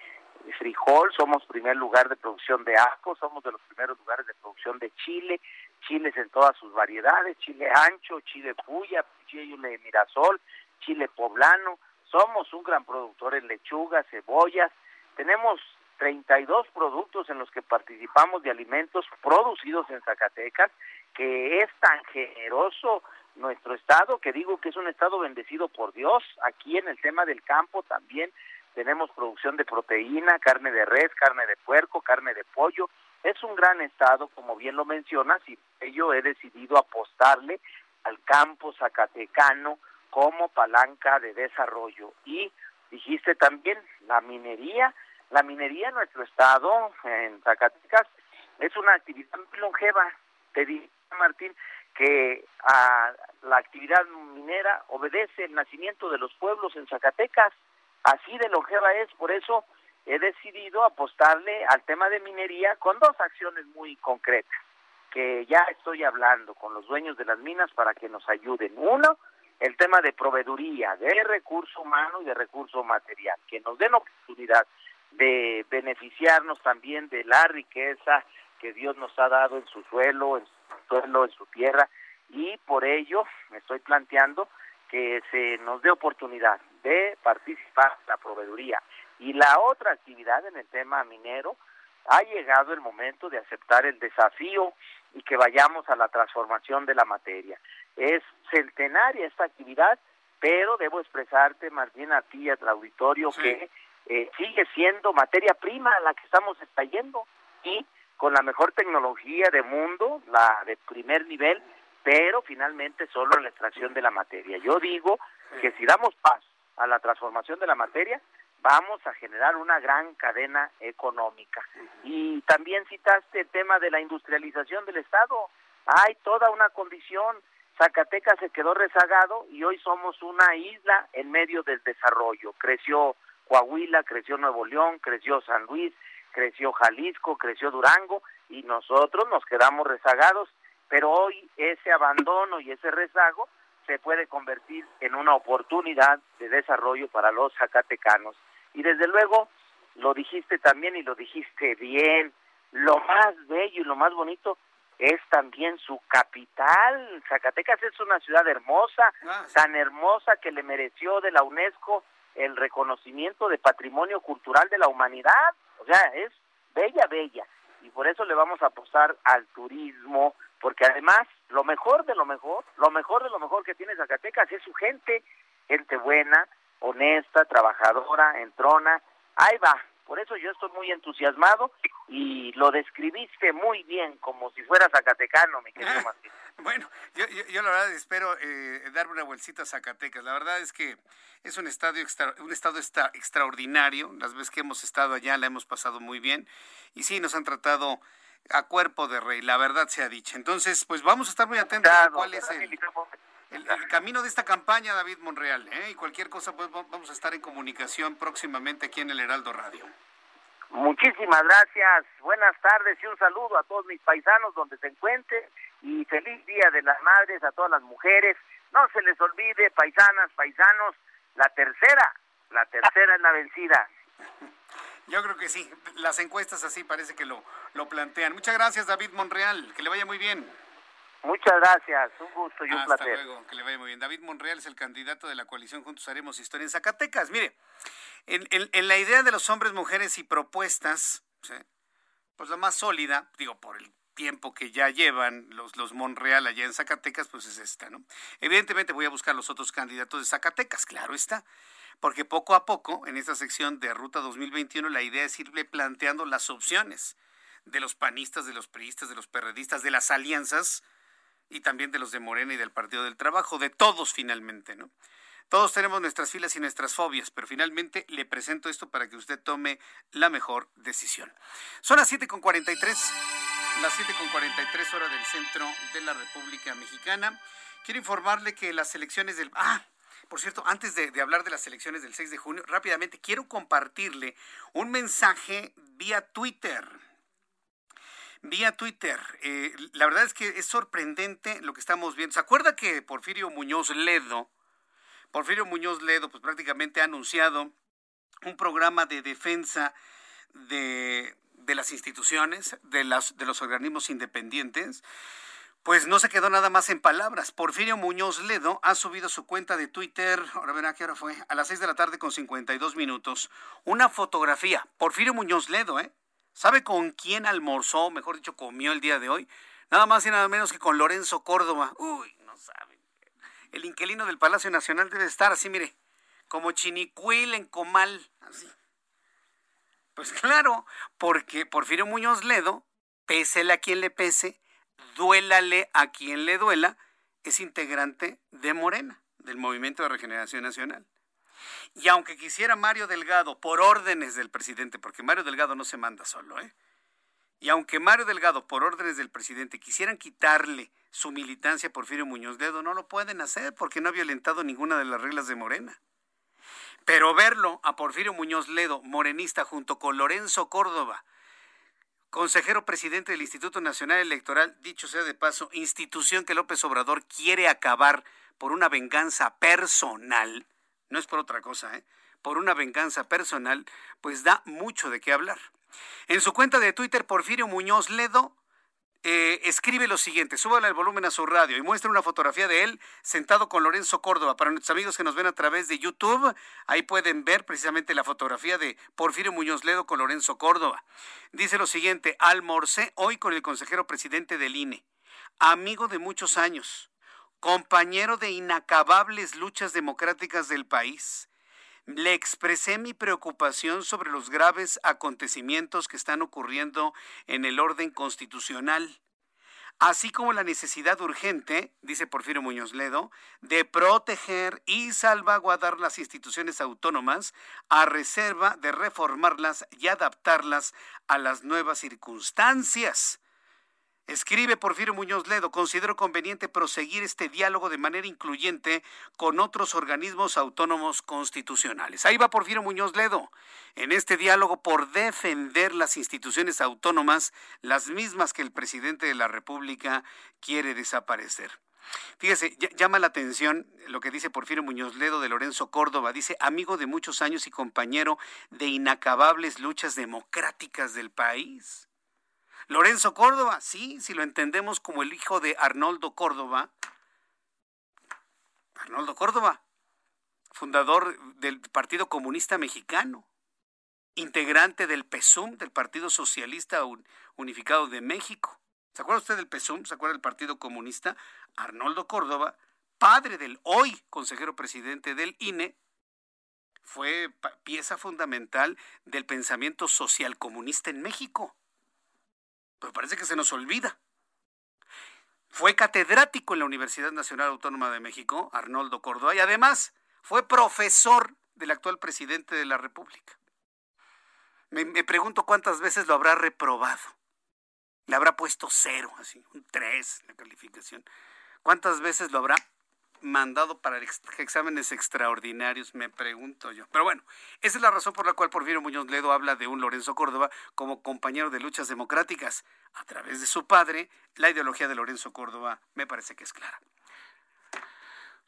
frijol, somos primer lugar de producción de ajo, somos de los primeros lugares de producción de chile, chiles en todas sus variedades, chile ancho, chile puya, chile mirasol, chile poblano, somos un gran productor en lechugas, cebollas. Tenemos 32 productos en los que participamos de alimentos producidos en Zacatecas, que es tan generoso nuestro estado, que digo que es un estado bendecido por Dios. Aquí en el tema del campo también tenemos producción de proteína, carne de res, carne de puerco, carne de pollo. Es un gran estado, como bien lo mencionas, y yo he decidido apostarle al campo zacatecano, como palanca de desarrollo. Y dijiste también la minería. La minería en nuestro estado, en Zacatecas, es una actividad muy longeva. Te digo, Martín, que a la actividad minera obedece el nacimiento de los pueblos en Zacatecas. Así de longeva es, por eso he decidido apostarle al tema de minería con dos acciones muy concretas, que ya estoy hablando con los dueños de las minas para que nos ayuden. Uno, el tema de proveeduría, de recurso humano y de recurso material, que nos den oportunidad de beneficiarnos también de la riqueza que Dios nos ha dado en su suelo, en su suelo, en su tierra, y por ello me estoy planteando que se nos dé oportunidad de participar en la proveeduría. Y la otra actividad en el tema minero, ha llegado el momento de aceptar el desafío y que vayamos a la transformación de la materia. Es centenaria esta actividad, pero debo expresarte, Martín, a ti y al auditorio que eh, sigue siendo materia prima la que estamos extrayendo y con la mejor tecnología del mundo, la de primer nivel, pero finalmente solo en la extracción de la materia. Yo digo que si damos paso a la transformación de la materia, vamos a generar una gran cadena económica. Y también citaste el tema de la industrialización del Estado. Hay toda una condición Zacatecas se quedó rezagado y hoy somos una isla en medio del desarrollo. Creció Coahuila, creció Nuevo León, creció San Luis, creció Jalisco, creció Durango y nosotros nos quedamos rezagados, pero hoy ese abandono y ese rezago se puede convertir en una oportunidad de desarrollo para los zacatecanos. Y desde luego, lo dijiste también y lo dijiste bien, lo más bello y lo más bonito es también su capital. Zacatecas es una ciudad hermosa, ah, tan hermosa que le mereció de la UNESCO el reconocimiento de patrimonio cultural de la humanidad. O sea, es bella, bella. Y por eso le vamos a apostar al turismo, porque además lo mejor de lo mejor, lo mejor de lo mejor que tiene Zacatecas es su gente, gente buena, honesta, trabajadora, entrona. Ahí va, por eso yo estoy muy entusiasmado y lo describiste muy bien, como si fuera zacatecano, mi querido Martín. Bueno, yo, yo, la verdad espero eh, darme una vueltita a Zacatecas. La verdad es que es un estadio un estado extraordinario. Las veces que hemos estado allá la hemos pasado muy bien. Y sí, nos han tratado a cuerpo de rey, la verdad se ha dicho. Entonces, pues vamos a estar muy atentos a cuál es el el, camino de esta campaña, David Monreal, ¿eh? y cualquier cosa, pues vamos a estar en comunicación próximamente aquí en el Heraldo Radio. Muchísimas gracias, buenas tardes y un saludo a todos mis paisanos donde se encuentren y feliz Día de las Madres a todas las mujeres. No se les olvide, paisanas, paisanos, la tercera, la tercera es la vencida. Yo creo que sí, las encuestas así parece que lo, lo plantean. Muchas gracias, David Monreal, que le vaya muy bien. Muchas gracias, un gusto y un Hasta placer. luego, que le vaya muy bien. David Monreal es el candidato de la coalición Juntos Haremos Historia en Zacatecas. Mire, en, en- en la idea de los hombres, mujeres y propuestas, ¿sí? pues la más sólida, digo, por el tiempo que ya llevan los, los Monreal allá en Zacatecas, pues es esta, ¿no? Evidentemente voy a buscar los otros candidatos de Zacatecas, claro está, porque poco a poco, en esta sección de Ruta 2021, la idea es irle planteando las opciones de los panistas, de los priistas, de los perredistas, de las alianzas, y también de los de Morena y del Partido del Trabajo, de todos finalmente, ¿no? Todos tenemos nuestras filas y nuestras fobias, pero finalmente le presento esto para que usted tome la mejor decisión. Son las 7.43, las 7.43 horas del centro de la República Mexicana. Quiero informarle que las elecciones del... Ah, por cierto, antes de, de hablar de las elecciones del 6 de junio, rápidamente quiero compartirle un mensaje vía Twitter vía Twitter. Eh, la verdad es que es sorprendente lo que estamos viendo. ¿Se acuerda que Porfirio Muñoz Ledo, Porfirio Muñoz Ledo, pues prácticamente ha anunciado un programa de defensa de, de las instituciones, de, las, de los organismos independientes? Pues no se quedó nada más en palabras. Porfirio Muñoz Ledo ha subido su cuenta de Twitter, ahora verá qué hora fue, a las 6 de la tarde con 52 minutos, una fotografía. Porfirio Muñoz Ledo, ¿eh? ¿Sabe con quién almorzó, mejor dicho, comió el día de hoy? Nada más y nada menos que con Lorenzo Córdoba. Uy, no sabe. El inquilino del Palacio Nacional debe estar así, mire, como chinicuil en comal, así. Pues claro, porque Porfirio Muñoz Ledo, pésele a quien le pese, duélale a quien le duela, es integrante de Morena, del Movimiento de Regeneración Nacional. Y aunque quisiera Mario Delgado, por órdenes del presidente, porque Mario Delgado no se manda solo, ¿eh? Y aunque Mario Delgado, por órdenes del presidente, quisieran quitarle su militancia a Porfirio Muñoz Ledo, no lo pueden hacer porque no ha violentado ninguna de las reglas de Morena. Pero verlo a Porfirio Muñoz Ledo, morenista, junto con Lorenzo Córdoba, consejero presidente del Instituto Nacional Electoral, dicho sea de paso, institución que López Obrador quiere acabar por una venganza personal, no es por otra cosa, ¿eh? por una venganza personal, pues da mucho de qué hablar. En su cuenta de Twitter, Porfirio Muñoz Ledo eh, escribe lo siguiente, súbale el volumen a su radio y muestra una fotografía de él sentado con Lorenzo Córdoba. Para nuestros amigos que nos ven a través de YouTube, ahí pueden ver precisamente la fotografía de Porfirio Muñoz Ledo con Lorenzo Córdoba. Dice lo siguiente, almorcé hoy con el consejero presidente del INE, amigo de muchos años, compañero de inacabables luchas democráticas del país. Le expresé mi preocupación sobre los graves acontecimientos que están ocurriendo en el orden constitucional, así como la necesidad urgente, dice Porfirio Muñoz Ledo, de proteger y salvaguardar las instituciones autónomas a reserva de reformarlas y adaptarlas a las nuevas circunstancias. Escribe Porfirio Muñoz Ledo, considero conveniente proseguir este diálogo de manera incluyente con otros organismos autónomos constitucionales. Ahí va Porfirio Muñoz Ledo, en este diálogo por defender las instituciones autónomas, las mismas que el presidente de la República quiere desaparecer. Fíjese, ll- llama la atención lo que dice Porfirio Muñoz Ledo de Lorenzo Córdoba. Dice, amigo de muchos años y compañero de inacabables luchas democráticas del país. Lorenzo Córdoba, sí, si lo entendemos como el hijo de Arnoldo Córdoba. Arnoldo Córdoba, fundador del Partido Comunista Mexicano, integrante del PESUM, del Partido Socialista Un- Unificado de México. ¿Se acuerda usted del PESUM? ¿Se acuerda del Partido Comunista? Arnoldo Córdoba, padre del hoy consejero presidente del INE, fue pieza fundamental del pensamiento social comunista en México pero parece que se nos olvida. Fue catedrático en la Universidad Nacional Autónoma de México, Arnoldo Córdoba, y además fue profesor del actual presidente de la República. Me, me pregunto cuántas veces lo habrá reprobado. Le habrá puesto cero, así, un tres en la calificación. ¿Cuántas veces lo habrá mandado para exámenes extraordinarios, me pregunto yo. Pero bueno, esa es la razón por la cual Porfirio Muñoz Ledo habla de un Lorenzo Córdoba como compañero de luchas democráticas. A través de su padre, la ideología de Lorenzo Córdoba me parece que es clara.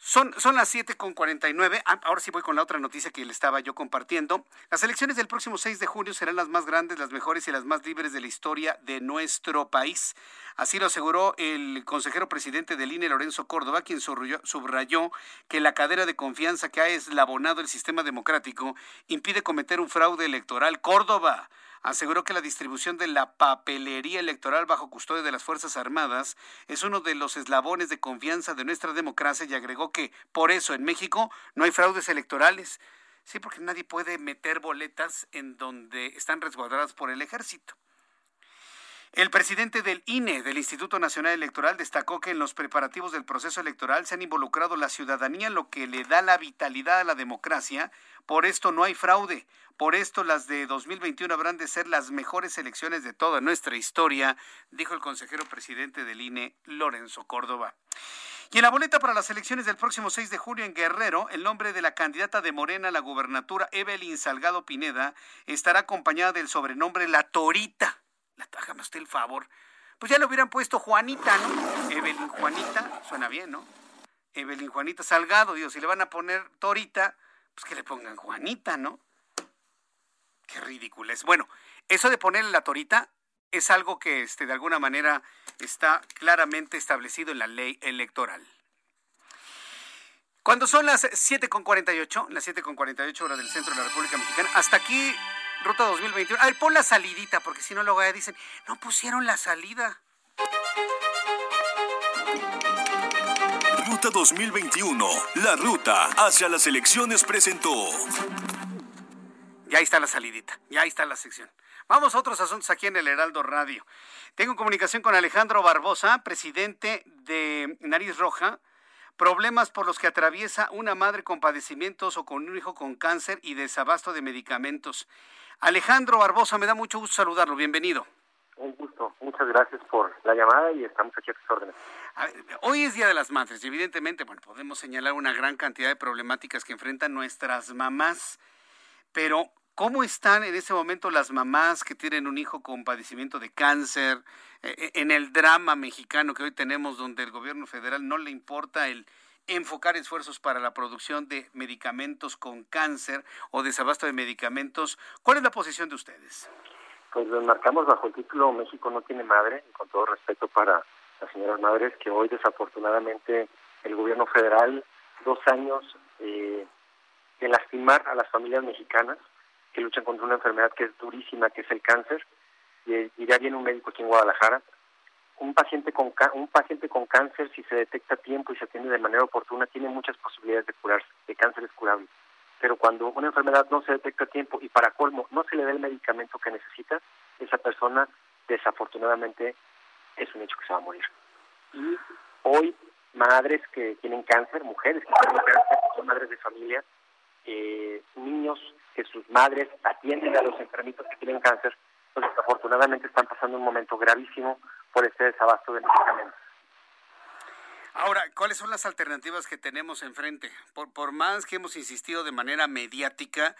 Son, son las 7.49. Ah, ahora sí voy con la otra noticia que le estaba yo compartiendo. Las elecciones del próximo 6 de junio serán las más grandes, las mejores y las más libres de la historia de nuestro país. Así lo aseguró el consejero presidente del INE, Lorenzo Córdoba, quien subrayó que la cadera de confianza que ha eslabonado el sistema democrático impide cometer un fraude electoral. Córdoba aseguró que la distribución de la papelería electoral bajo custodia de las Fuerzas Armadas es uno de los eslabones de confianza de nuestra democracia y agregó que por eso en México no hay fraudes electorales. Sí, porque nadie puede meter boletas en donde están resguardadas por el ejército. El presidente del INE, del Instituto Nacional Electoral, destacó que en los preparativos del proceso electoral se han involucrado la ciudadanía, lo que le da la vitalidad a la democracia. Por esto no hay fraude. Por esto las de 2021 habrán de ser las mejores elecciones de toda nuestra historia, dijo el consejero presidente del INE, Lorenzo Córdoba. Y en la boleta para las elecciones del próximo 6 de junio en Guerrero, el nombre de la candidata de Morena a la gubernatura, Evelyn Salgado Pineda, estará acompañada del sobrenombre La Torita la, hágame usted el favor. Pues ya le hubieran puesto Juanita, ¿no? Evelyn Juanita, suena bien, ¿no? Evelyn Juanita Salgado, digo, si le van a poner Torita, pues que le pongan Juanita, ¿no? Qué ridículo es. Bueno, eso de ponerle la Torita es algo que este, de alguna manera está claramente establecido en la ley electoral. Cuando son las 7.48, las 7.48 horas del centro de la República Mexicana, hasta aquí Ruta 2021. A ver, pon la salidita, porque si no luego ya dicen, no pusieron la salida. Ruta 2021, la ruta hacia las elecciones presentó. Ya está la salidita, ya está la sección. Vamos a otros asuntos aquí en el Heraldo Radio. Tengo comunicación con Alejandro Barbosa, presidente de Nariz Roja problemas por los que atraviesa una madre con padecimientos o con un hijo con cáncer y desabasto de medicamentos. Alejandro Barbosa, me da mucho gusto saludarlo. Bienvenido. Un gusto. Muchas gracias por la llamada y estamos aquí a tus órdenes. hoy es Día de las Madres y evidentemente bueno, podemos señalar una gran cantidad de problemáticas que enfrentan nuestras mamás, pero ¿cómo están en ese momento las mamás que tienen un hijo con padecimiento de cáncer, eh, en el drama mexicano que hoy tenemos donde el gobierno federal no le importa el enfocar esfuerzos para la producción de medicamentos con cáncer o desabasto de medicamentos. ¿Cuál es la posición de ustedes? Pues lo marcamos bajo el título México no tiene madre, con todo respeto para las señoras madres, que hoy desafortunadamente el gobierno federal, dos años eh, de lastimar a las familias mexicanas que luchan contra una enfermedad que es durísima, que es el cáncer, y, y ya viene un médico aquí en Guadalajara un paciente con un paciente con cáncer si se detecta a tiempo y se atiende de manera oportuna tiene muchas posibilidades de curarse de cáncer es curable pero cuando una enfermedad no se detecta a tiempo y para colmo no se le da el medicamento que necesita esa persona desafortunadamente es un hecho que se va a morir. Y hoy madres que tienen cáncer mujeres que tienen cáncer son madres de familia eh, niños que sus madres atienden a los enfermitos que tienen cáncer pues desafortunadamente están pasando un momento gravísimo por este desabasto de medicamentos. Ahora, ¿cuáles son las alternativas que tenemos enfrente? Por, por más que hemos insistido de manera mediática,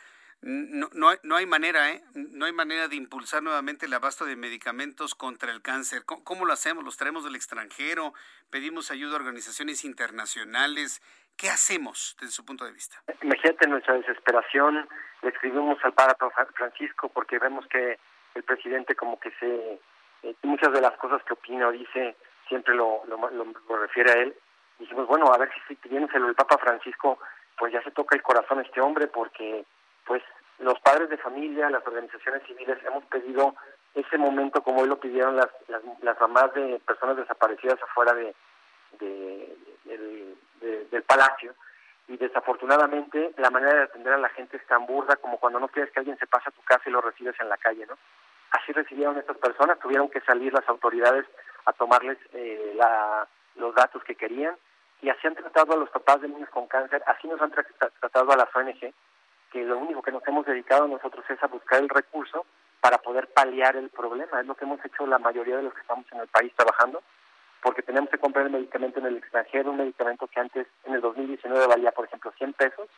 no, no, no, hay manera, ¿eh? No hay manera de impulsar nuevamente el abasto de medicamentos contra el cáncer. ¿Cómo, ¿Cómo, lo hacemos? ¿Los traemos del extranjero? ¿Pedimos ayuda a organizaciones internacionales? ¿Qué hacemos desde su punto de vista? Imagínate nuestra desesperación. Le escribimos al Papa Francisco porque vemos que el presidente como que se eh, muchas de las cosas que opina o dice siempre lo, lo, refiere a él. Dijimos, bueno, a ver si pidiéndoselo el Papa Francisco, pues ya se toca el corazón a este hombre, porque pues los padres de familia, las organizaciones civiles hemos pedido ese momento como hoy lo pidieron las, las, mamás de personas desaparecidas afuera de, del palacio y desafortunadamente la manera de atender a la gente es tan burda como cuando no quieres que alguien se pase a tu casa y lo recibes en la calle, ¿no? Así recibieron estas personas, tuvieron que salir las autoridades a tomarles eh, los datos que querían y así han tratado a los papás de niños con cáncer, así nos han tratado a las ONG, que lo único que nos hemos dedicado nosotros es a buscar el recurso para poder paliar el problema, es lo que hemos hecho la mayoría de los que estamos en el país trabajando, porque tenemos que comprar el medicamento en el extranjero, un medicamento que antes, en el 2019, valía, por ejemplo, 100 pesos,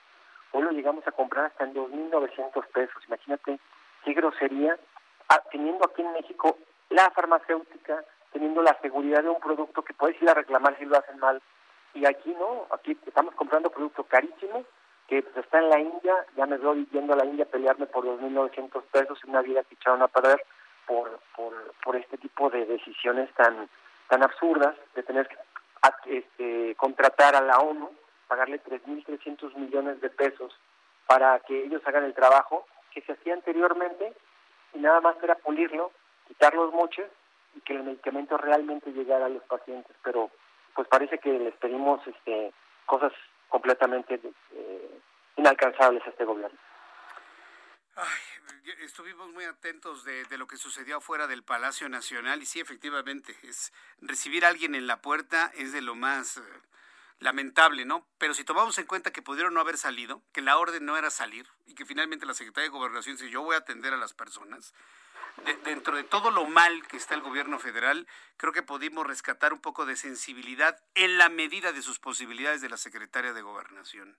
hoy lo llegamos a comprar hasta en 2.900 pesos. Imagínate qué grosería, ah, teniendo aquí en México la farmacéutica, teniendo la seguridad de un producto que puedes ir a reclamar si lo hacen mal, y aquí no, aquí estamos comprando producto carísimo que pues, está en la India, ya me voy yendo a la India a pelearme por 2.900 pesos en una vida que echaron a perder por, por, por este tipo de decisiones tan tan absurdas de tener que este, contratar a la ONU, pagarle 3.300 millones de pesos para que ellos hagan el trabajo que se hacía anteriormente y nada más era pulirlo, quitar los moches y que el medicamento realmente llegara a los pacientes. Pero pues parece que les pedimos este, cosas completamente eh, inalcanzables a este gobierno. Ay, estuvimos muy atentos de, de, lo que sucedió afuera del Palacio Nacional y sí, efectivamente, es recibir a alguien en la puerta es de lo más eh, lamentable, ¿no? Pero si tomamos en cuenta que pudieron no haber salido, que la orden no era salir y que finalmente la Secretaría de Gobernación dice yo voy a atender a las personas, dentro de todo lo mal que está el gobierno federal, creo que pudimos rescatar un poco de sensibilidad en la medida de sus posibilidades de la Secretaria de Gobernación.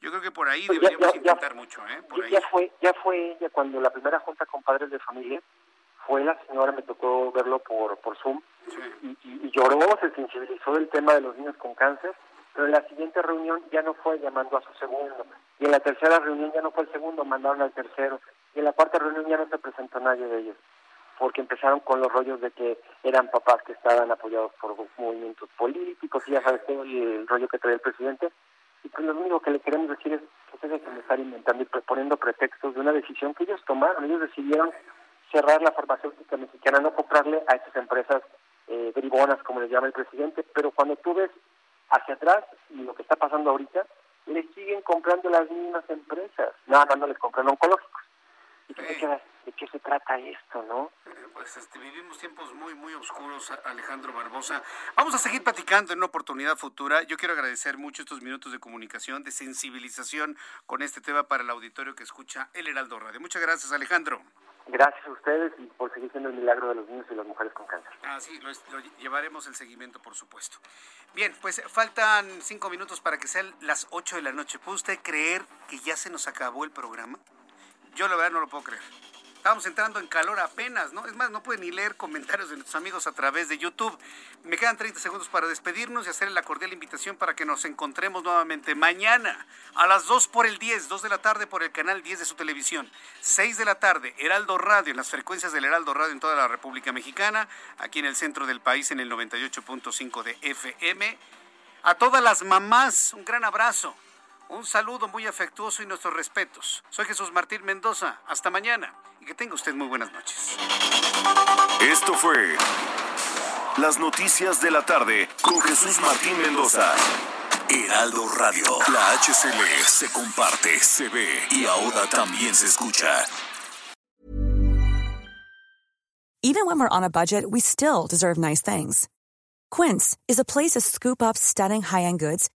Yo creo que por ahí pues deberíamos intentar mucho, ¿eh? Ya fue, ya fue ella cuando la primera junta con padres de familia fue la señora, me tocó verlo por, por Zoom, y, y, lloró, se sensibilizó del tema de los niños con cáncer, pero en la siguiente reunión ya no fue llamando a su segundo, y en la tercera reunión ya no fue el segundo, mandaron al tercero, y en la cuarta reunión ya no se presentó nadie de ellos, porque empezaron con los rollos de que eran papás que estaban apoyados por movimientos políticos, y ya sabes el rollo que trae el presidente, y pues lo único que le queremos decir es que ustedes que estar inventando y poniendo pretextos de una decisión que ellos tomaron. Ellos decidieron cerrar la farmacéutica mexicana, no comprarle a estas empresas eh, derivonas, como les llama el presidente, pero cuando tú ves hacia atrás y lo que está pasando ahorita, les siguen comprando las mismas empresas, nada más no les compran oncológicos. ¿Y tú te quedas, ¿de qué se trata esto, no? Eh, pues este, vivimos tiempos muy, muy oscuros, Alejandro Barbosa. Vamos a seguir platicando en una oportunidad futura. Yo quiero agradecer mucho estos minutos de comunicación, de sensibilización con este tema para el auditorio que escucha El Heraldo Radio. Muchas gracias, Alejandro. Gracias a ustedes y por seguir siendo el milagro de los niños y las mujeres con cáncer. Ah, sí, lo, lo, llevaremos el seguimiento, por supuesto. Bien, pues faltan cinco minutos para que sean las ocho de la noche. ¿Puede usted creer que ya se nos acabó el programa? Yo la verdad no lo puedo creer. Estamos entrando en calor apenas, ¿no? Es más, no pueden ni leer comentarios de nuestros amigos a través de YouTube. Me quedan 30 segundos para despedirnos y hacerle la cordial invitación para que nos encontremos nuevamente mañana a las 2 por el 10, 2 de la tarde por el canal 10 de su televisión, 6 de la tarde, Heraldo Radio, en las frecuencias del Heraldo Radio en toda la República Mexicana, aquí en el centro del país en el 98.5 de FM. A todas las mamás, un gran abrazo. Un saludo muy afectuoso y nuestros respetos. Soy Jesús Martín Mendoza. Hasta mañana y que tenga usted muy buenas noches. Esto fue Las Noticias de la Tarde con Jesús Martín Mendoza. Heraldo Radio. La HCL se comparte, se ve y ahora también se escucha. Even when we're on a budget, we still deserve nice things. Quince is a place to scoop up stunning high-end goods